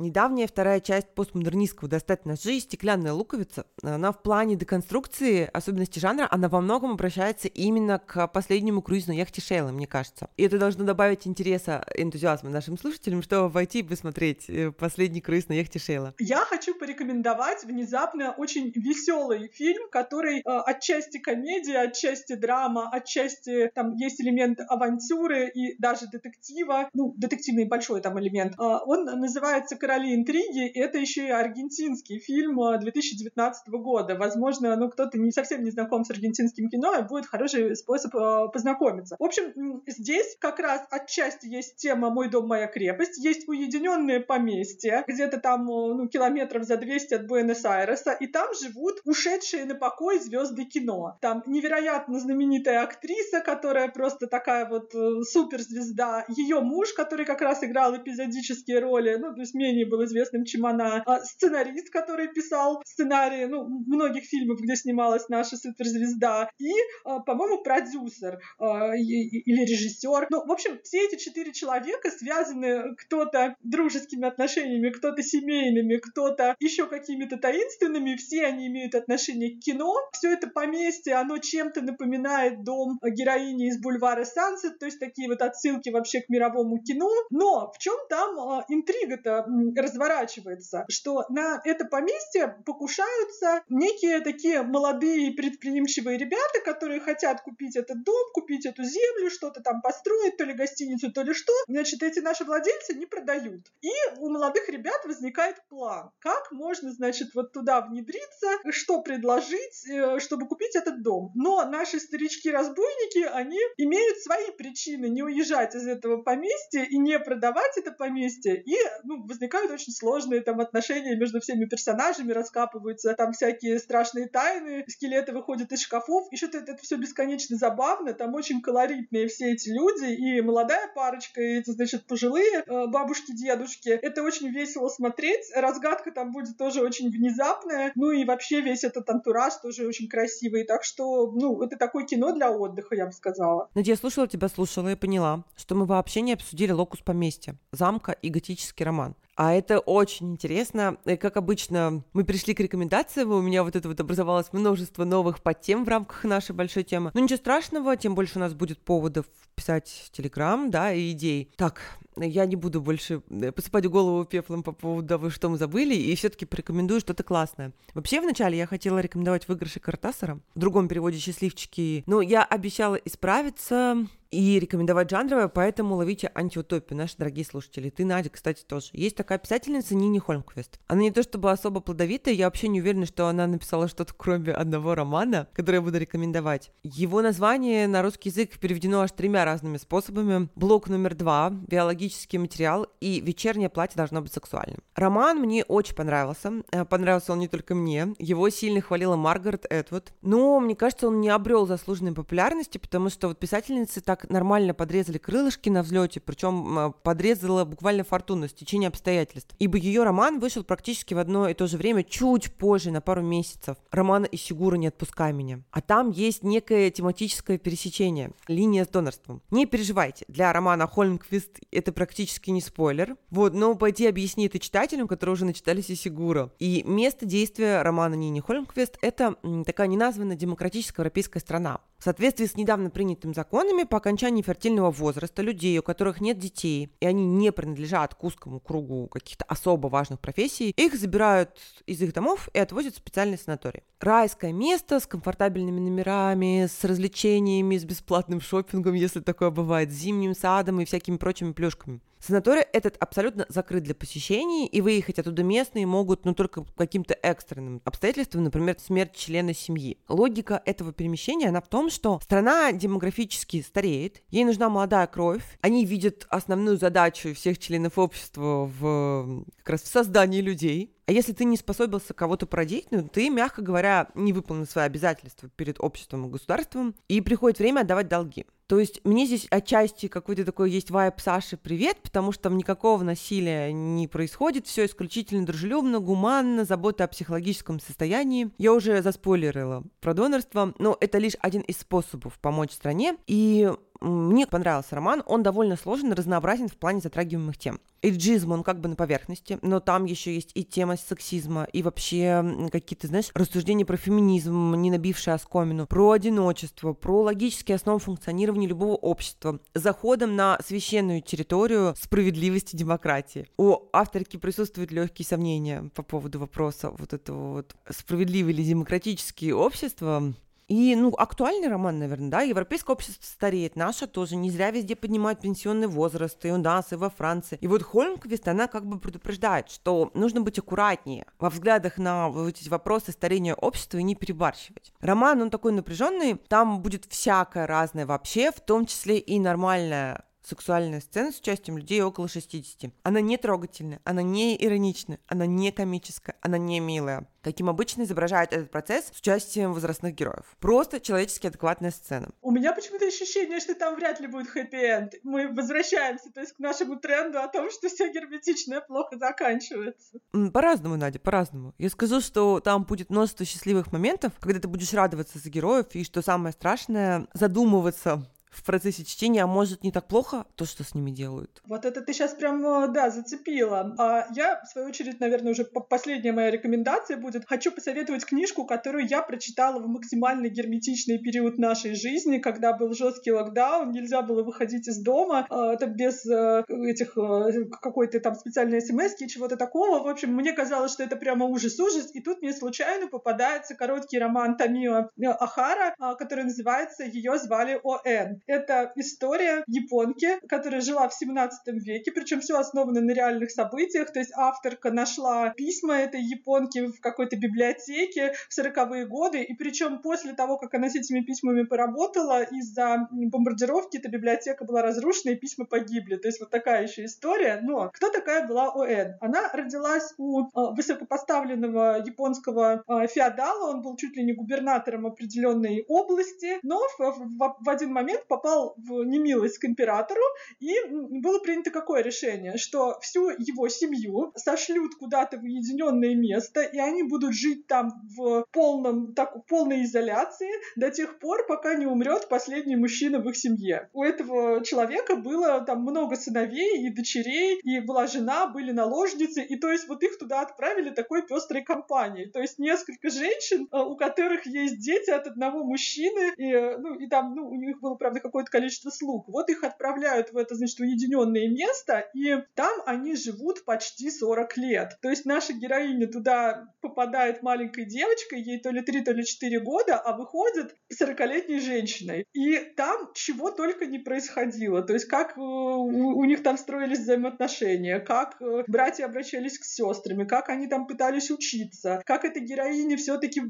Недавняя вторая часть постмодернистского «Достать ножи» «Стеклянная луковица», она в плане деконструкции особенности жанра, она во многом обращается именно к последнему круизу на яхте Шейла, мне кажется. И это должно добавить интереса, энтузиазма нашим слушателям, чтобы войти и посмотреть э, последний круиз на яхте Шейла. Я хочу порекомендовать внезапно очень веселый фильм, который э, отчасти комедия, отчасти драма, отчасти там есть элемент авантюры и даже детектива, ну, детективный большой там элемент. Э, он называется «Короли интриги» — это еще и аргентинский фильм 2019 э, года. Возможно, ну, кто-то не совсем не знаком с аргентинским кино, и будет хороший способ э, познакомиться. В общем, здесь как раз отчасти есть тема «Мой дом, моя крепость», есть уединенное поместье, где-то там э, ну, километров за 200 от Буэнос-Айреса, и там живут ушедшие на покой звезды кино. Там невероятно знаменитая актриса, которая просто такая вот суперзвезда, ее муж, который как раз играл эпизодические роли, ну, то есть менее менее был известным, чем она. А сценарист, который писал сценарии ну, многих фильмов, где снималась наша суперзвезда. И, а, по-моему, продюсер а, или режиссер. Ну, в общем, все эти четыре человека связаны кто-то дружескими отношениями, кто-то семейными, кто-то еще какими-то таинственными. Все они имеют отношение к кино. Все это поместье, оно чем-то напоминает дом героини из бульвара Сансет, то есть такие вот отсылки вообще к мировому кино. Но в чем там интрига-то разворачивается, что на это поместье покушаются некие такие молодые предприимчивые ребята, которые хотят купить этот дом, купить эту землю, что-то там построить, то ли гостиницу, то ли что. Значит, эти наши владельцы не продают. И у молодых ребят возникает план, как можно, значит, вот туда внедриться, что предложить, э, чтобы купить этот дом. Но наши старички-разбойники, они имеют свои причины не уезжать из этого поместья и не продавать это поместье. И ну, возникает возникают очень сложные там отношения между всеми персонажами, раскапываются там всякие страшные тайны, скелеты выходят из шкафов, и что-то это, это все бесконечно забавно, там очень колоритные все эти люди, и молодая парочка, и эти, значит, пожилые э, бабушки, дедушки. Это очень весело смотреть, разгадка там будет тоже очень внезапная, ну и вообще весь этот антураж тоже очень красивый, так что, ну, это такое кино для отдыха, я бы сказала. Надя, я слушала тебя, слушала и поняла, что мы вообще не обсудили локус поместья, замка и готический роман. А это очень интересно. И, как обычно, мы пришли к рекомендациям, у меня вот это вот образовалось множество новых подтем в рамках нашей большой темы. Но ничего страшного, тем больше у нас будет поводов писать в Телеграм, да, и идей. Так, я не буду больше э, посыпать голову пеплом по поводу того, что мы забыли, и все-таки порекомендую что-то классное. Вообще, вначале я хотела рекомендовать выигрыши Картасара, в другом переводе «Счастливчики», но я обещала исправиться, и рекомендовать жанровое, поэтому ловите антиутопию, наши дорогие слушатели. Ты, Надя, кстати, тоже. Есть такая писательница Нини Хольмквест. Она не то чтобы особо плодовитая, я вообще не уверена, что она написала что-то кроме одного романа, который я буду рекомендовать. Его название на русский язык переведено аж тремя разными способами. Блок номер два, биологический материал и вечернее платье должно быть сексуальным. Роман мне очень понравился. Э, понравился он не только мне. Его сильно хвалила Маргарет Эдвуд. Но мне кажется, он не обрел заслуженной популярности, потому что вот писательницы так нормально подрезали крылышки на взлете, причем подрезала буквально фортуна с течение обстоятельств. Ибо ее роман вышел практически в одно и то же время, чуть позже, на пару месяцев. Романа Исигура «Не отпускай меня». А там есть некое тематическое пересечение, линия с донорством. Не переживайте, для романа Хольмквист это практически не спойлер. Вот, но пойти объясни это читателям, которые уже начитались Исигура. И место действия романа Нини Хольмквист это такая неназванная демократическая европейская страна. В соответствии с недавно принятыми законами, по окончании фертильного возраста людей, у которых нет детей, и они не принадлежат к узкому кругу каких-то особо важных профессий, их забирают из их домов и отвозят в специальный санаторий. Райское место с комфортабельными номерами, с развлечениями, с бесплатным шопингом, если такое бывает, с зимним садом и всякими прочими плюшками. Санаторий этот абсолютно закрыт для посещений, и выехать оттуда местные могут, ну, только каким-то экстренным обстоятельствам, например, смерть члена семьи. Логика этого перемещения, она в том, что страна демографически стареет, ей нужна молодая кровь, они видят основную задачу всех членов общества в как раз в создании людей, а если ты не способился кого-то продеть, ну, ты, мягко говоря, не выполнил свои обязательства перед обществом и государством, и приходит время отдавать долги. То есть мне здесь отчасти какой-то такой есть вайп Саши «Привет», потому что там никакого насилия не происходит, все исключительно дружелюбно, гуманно, забота о психологическом состоянии. Я уже заспойлерила про донорство, но это лишь один из способов помочь стране, и мне понравился роман, он довольно сложен и разнообразен в плане затрагиваемых тем. Эйджизм, он как бы на поверхности, но там еще есть и тема сексизма, и вообще какие-то, знаешь, рассуждения про феминизм, не набившие оскомину, про одиночество, про логические основы функционирования любого общества, заходом на священную территорию справедливости демократии. У авторки присутствуют легкие сомнения по поводу вопроса вот этого вот справедливые ли демократические общества, и, ну, актуальный роман, наверное, да, европейское общество стареет, наше тоже, не зря везде поднимают пенсионный возраст, и у нас, и во Франции. И вот Хольмквист, она как бы предупреждает, что нужно быть аккуратнее во взглядах на вот эти вопросы старения общества и не перебарщивать. Роман, он такой напряженный, там будет всякое разное вообще, в том числе и нормальное сексуальная сцена с участием людей около 60. Она не трогательная, она не ироничная, она не комическая, она не милая. Каким обычно изображает этот процесс с участием возрастных героев. Просто человечески адекватная сцена. У меня почему-то ощущение, что там вряд ли будет хэппи-энд. Мы возвращаемся, то есть, к нашему тренду о том, что все герметичное плохо заканчивается. По-разному, Надя, по-разному. Я скажу, что там будет множество счастливых моментов, когда ты будешь радоваться за героев, и что самое страшное, задумываться в процессе чтения, а может не так плохо то, что с ними делают. Вот это ты сейчас прям, э, да, зацепила. А я, в свою очередь, наверное, уже последняя моя рекомендация будет. Хочу посоветовать книжку, которую я прочитала в максимально герметичный период нашей жизни, когда был жесткий локдаун, нельзя было выходить из дома, а, это без э, этих э, какой-то там специальной смс и чего-то такого. В общем, мне казалось, что это прямо ужас-ужас, и тут мне случайно попадается короткий роман Тамио Ахара, который называется «Ее звали О.Н». Это история японки, которая жила в 17 веке, причем все основано на реальных событиях. То есть авторка нашла письма этой японки в какой-то библиотеке в 40-е годы, и причем после того, как она с этими письмами поработала, из-за бомбардировки эта библиотека была разрушена, и письма погибли. То есть вот такая еще история. Но кто такая была Оэн? Она родилась у э, высокопоставленного японского э, феодала, он был чуть ли не губернатором определенной области, но в, в, в один момент попал в немилость к императору, и было принято какое решение, что всю его семью сошлют куда-то в уединенное место, и они будут жить там в полном, так, полной изоляции до тех пор, пока не умрет последний мужчина в их семье. У этого человека было там много сыновей и дочерей, и была жена, были наложницы, и то есть вот их туда отправили такой пестрой компанией. То есть несколько женщин, э, у которых есть дети от одного мужчины, и, э, ну, и там, ну, у них было, правда, какое-то количество слуг. Вот их отправляют в это, значит, уединенное место, и там они живут почти 40 лет. То есть наша героиня туда попадает маленькой девочкой, ей то ли 3, то ли 4 года, а выходит 40-летней женщиной. И там чего только не происходило. То есть как э, у, них там строились взаимоотношения, как э, братья обращались к сестрами, как они там пытались учиться, как эта героиня все-таки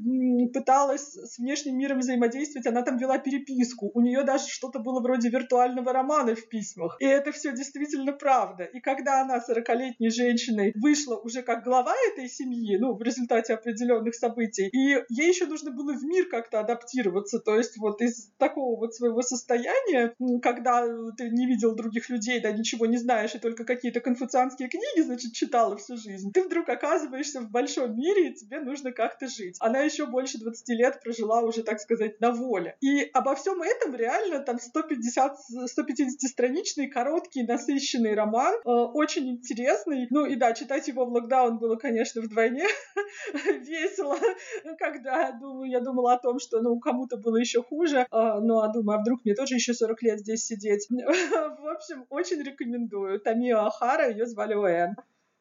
пыталась с внешним миром взаимодействовать, она там вела переписку. У нее даже что-то было вроде виртуального романа в письмах. И это все действительно правда. И когда она 40-летней женщиной вышла уже как глава этой семьи, ну, в результате определенных событий, и ей еще нужно было в мир как-то адаптироваться, то есть вот из такого вот своего состояния, когда ты не видел других людей, да, ничего не знаешь, и только какие-то конфуцианские книги, значит, читала всю жизнь, ты вдруг оказываешься в большом мире, и тебе нужно как-то жить. Она еще больше 20 лет прожила уже, так сказать, на воле. И обо всем этом реально там 150, 150-страничный, короткий, насыщенный роман, э, очень интересный. Ну и да, читать его в локдаун было, конечно, вдвойне *laughs* весело, когда думаю, я думала о том, что ну кому-то было еще хуже, ну а думаю, а вдруг мне тоже еще 40 лет здесь сидеть. *laughs* В общем, очень рекомендую. Тамио Ахара, ее звали Уэн.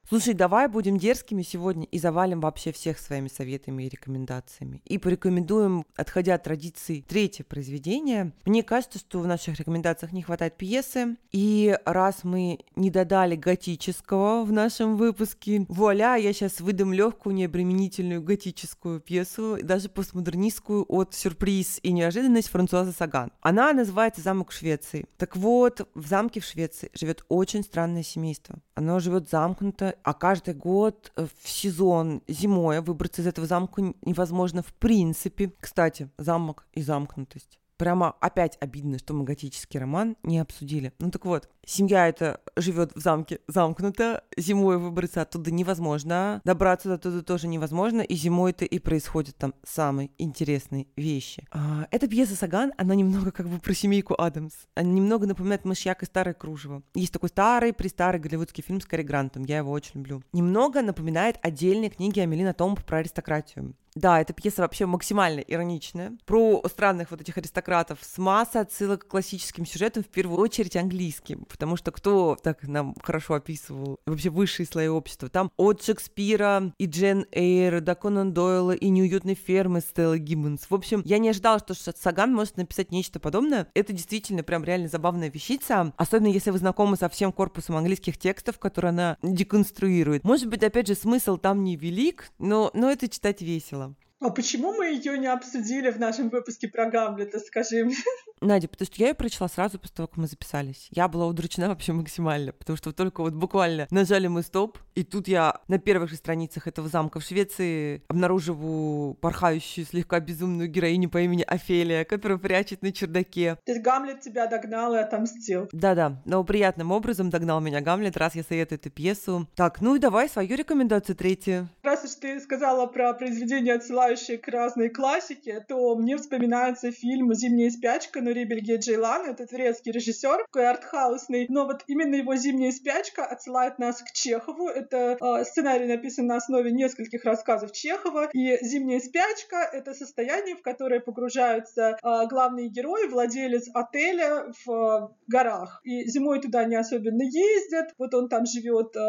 Слушай, давай будем дерзкими сегодня и завалим вообще всех своими советами и рекомендациями. И порекомендуем, отходя от традиций, третье произведение. Мне кажется, что в наших рекомендациях не хватает пьесы. И раз мы не додали готического в нашем выпуске, вуаля, я сейчас выдам легкую, необременительную готическую пьесу, даже постмодернистскую от «Сюрприз и неожиданность» Франсуаза Саган. Она называется «Замок Швеции». Так вот, в замке в Швеции живет очень странное семейство. Оно живет замкнуто а каждый год э, в сезон зимой выбраться из этого замка невозможно в принципе. Кстати, замок и замкнутость. Прямо опять обидно, что мы готический роман не обсудили. Ну так вот, семья эта живет в замке замкнута, зимой выбраться оттуда невозможно, добраться до туда тоже невозможно, и зимой-то и происходят там самые интересные вещи. А, эта пьеса Саган, она немного как бы про семейку Адамс. Она немного напоминает «Мышьяк и старое кружево». Есть такой старый, престарый голливудский фильм с Кэрри Грантом, я его очень люблю. Немного напоминает отдельные книги Амелина Томп про аристократию. Да, эта пьеса вообще максимально ироничная. Про странных вот этих аристократов с массой отсылок к классическим сюжетам, в первую очередь английским. Потому что кто так нам хорошо описывал вообще высшие слои общества? Там от Шекспира и Джен Эйр, до Конан Дойла и неуютной фермы Стелла Гиммонс. В общем, я не ожидала, что Саган может написать нечто подобное. Это действительно прям реально забавная вещица. Особенно если вы знакомы со всем корпусом английских текстов, которые она деконструирует. Может быть, опять же, смысл там не велик, но, но это читать весело. А почему мы ее не обсудили в нашем выпуске про Гамлета, скажи мне? Надя, потому что я ее прочла сразу после того, как мы записались. Я была удручена вообще максимально, потому что только вот буквально нажали мы стоп, и тут я на первых же страницах этого замка в Швеции обнаруживаю порхающую, слегка безумную героиню по имени Офелия, которая прячет на чердаке. То есть Гамлет тебя догнал и отомстил. Да-да, но приятным образом догнал меня Гамлет, раз я советую эту пьесу. Так, ну и давай свою рекомендацию третью. Раз уж ты сказала про произведения, отсылающие к разной классике, то мне вспоминается фильм «Зимняя спячка» Нури Бельгия Джейлан, это турецкий режиссер, такой артхаусный, но вот именно его «Зимняя спячка» отсылает нас к Чехову. Это э, сценарий написан на основе нескольких рассказов Чехова, и «Зимняя спячка» — это состояние, в которое погружаются э, главные герои, владелец отеля в э, горах. И зимой туда не особенно ездят, вот он там живет э,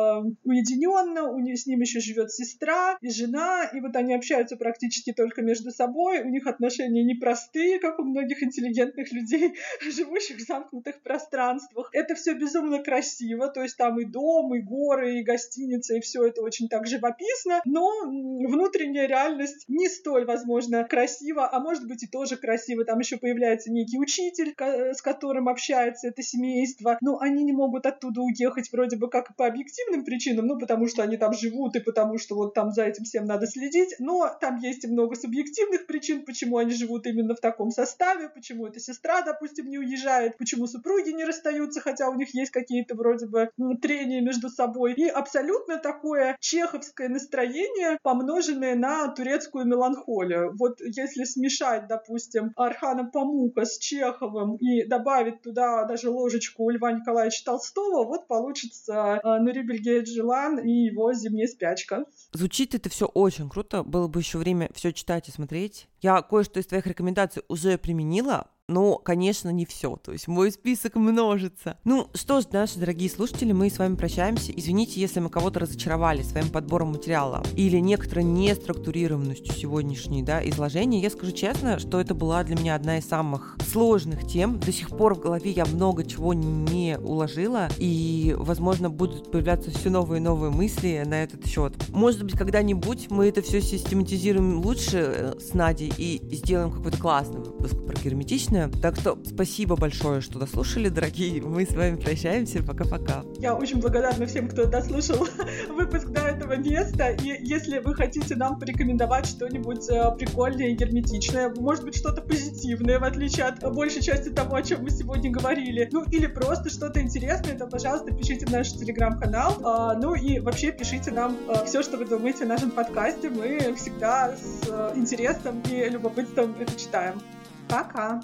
уединенно, у них, с ним еще живет сестра и жена, и вот они общаются практически только между собой, у них отношения непростые, как у многих интеллигентных людей, *laughs* живущих в замкнутых пространствах. Это все безумно красиво, то есть там и дом, и горы, и гостиница, и все это очень так живописно, но внутренняя реальность не столь, возможно, красива, а может быть и тоже красиво. Там еще появляется некий учитель, с которым общается это семейство, но они не могут оттуда уехать вроде бы как по объективным причинам, ну потому что они там живут и потому что вот там за этим всем надо следить, но там есть и много субъективных причин, почему они живут именно в таком составе, почему эта сестра допустим, не уезжает, почему супруги не расстаются, хотя у них есть какие-то вроде бы трения между собой. И абсолютно такое чеховское настроение, помноженное на турецкую меланхолию. Вот если смешать, допустим, Архана Памука с Чеховым и добавить туда даже ложечку Льва Николаевича Толстого, вот получится э, Нурибельгей Джилан и его «Зимняя спячка». Звучит это все очень круто. Было бы еще время все читать и смотреть. Я кое-что из твоих рекомендаций уже применила, но, конечно, не все. То есть мой список множится. Ну что ж, наши дорогие слушатели, мы с вами прощаемся. Извините, если мы кого-то разочаровали своим подбором материала или некоторой неструктурированностью сегодняшней да, изложения. Я скажу честно, что это была для меня одна из самых сложных тем. До сих пор в голове я много чего не уложила, и, возможно, будут появляться все новые и новые мысли на этот счет. Может быть, когда-нибудь мы это все систематизируем лучше э, с Надей и сделаем какой-то классный выпуск про герметичное отличная. Так что спасибо большое, что дослушали, дорогие. Мы с вами прощаемся. Пока-пока. Я очень благодарна всем, кто дослушал *laughs* выпуск до этого места. И если вы хотите нам порекомендовать что-нибудь э, прикольное и герметичное, может быть, что-то позитивное, в отличие от большей части того, о чем мы сегодня говорили, ну или просто что-то интересное, то, пожалуйста, пишите в наш телеграм-канал. А, ну и вообще пишите нам э, все, что вы думаете о нашем подкасте. Мы всегда с э, интересом и любопытством это читаем. Пока!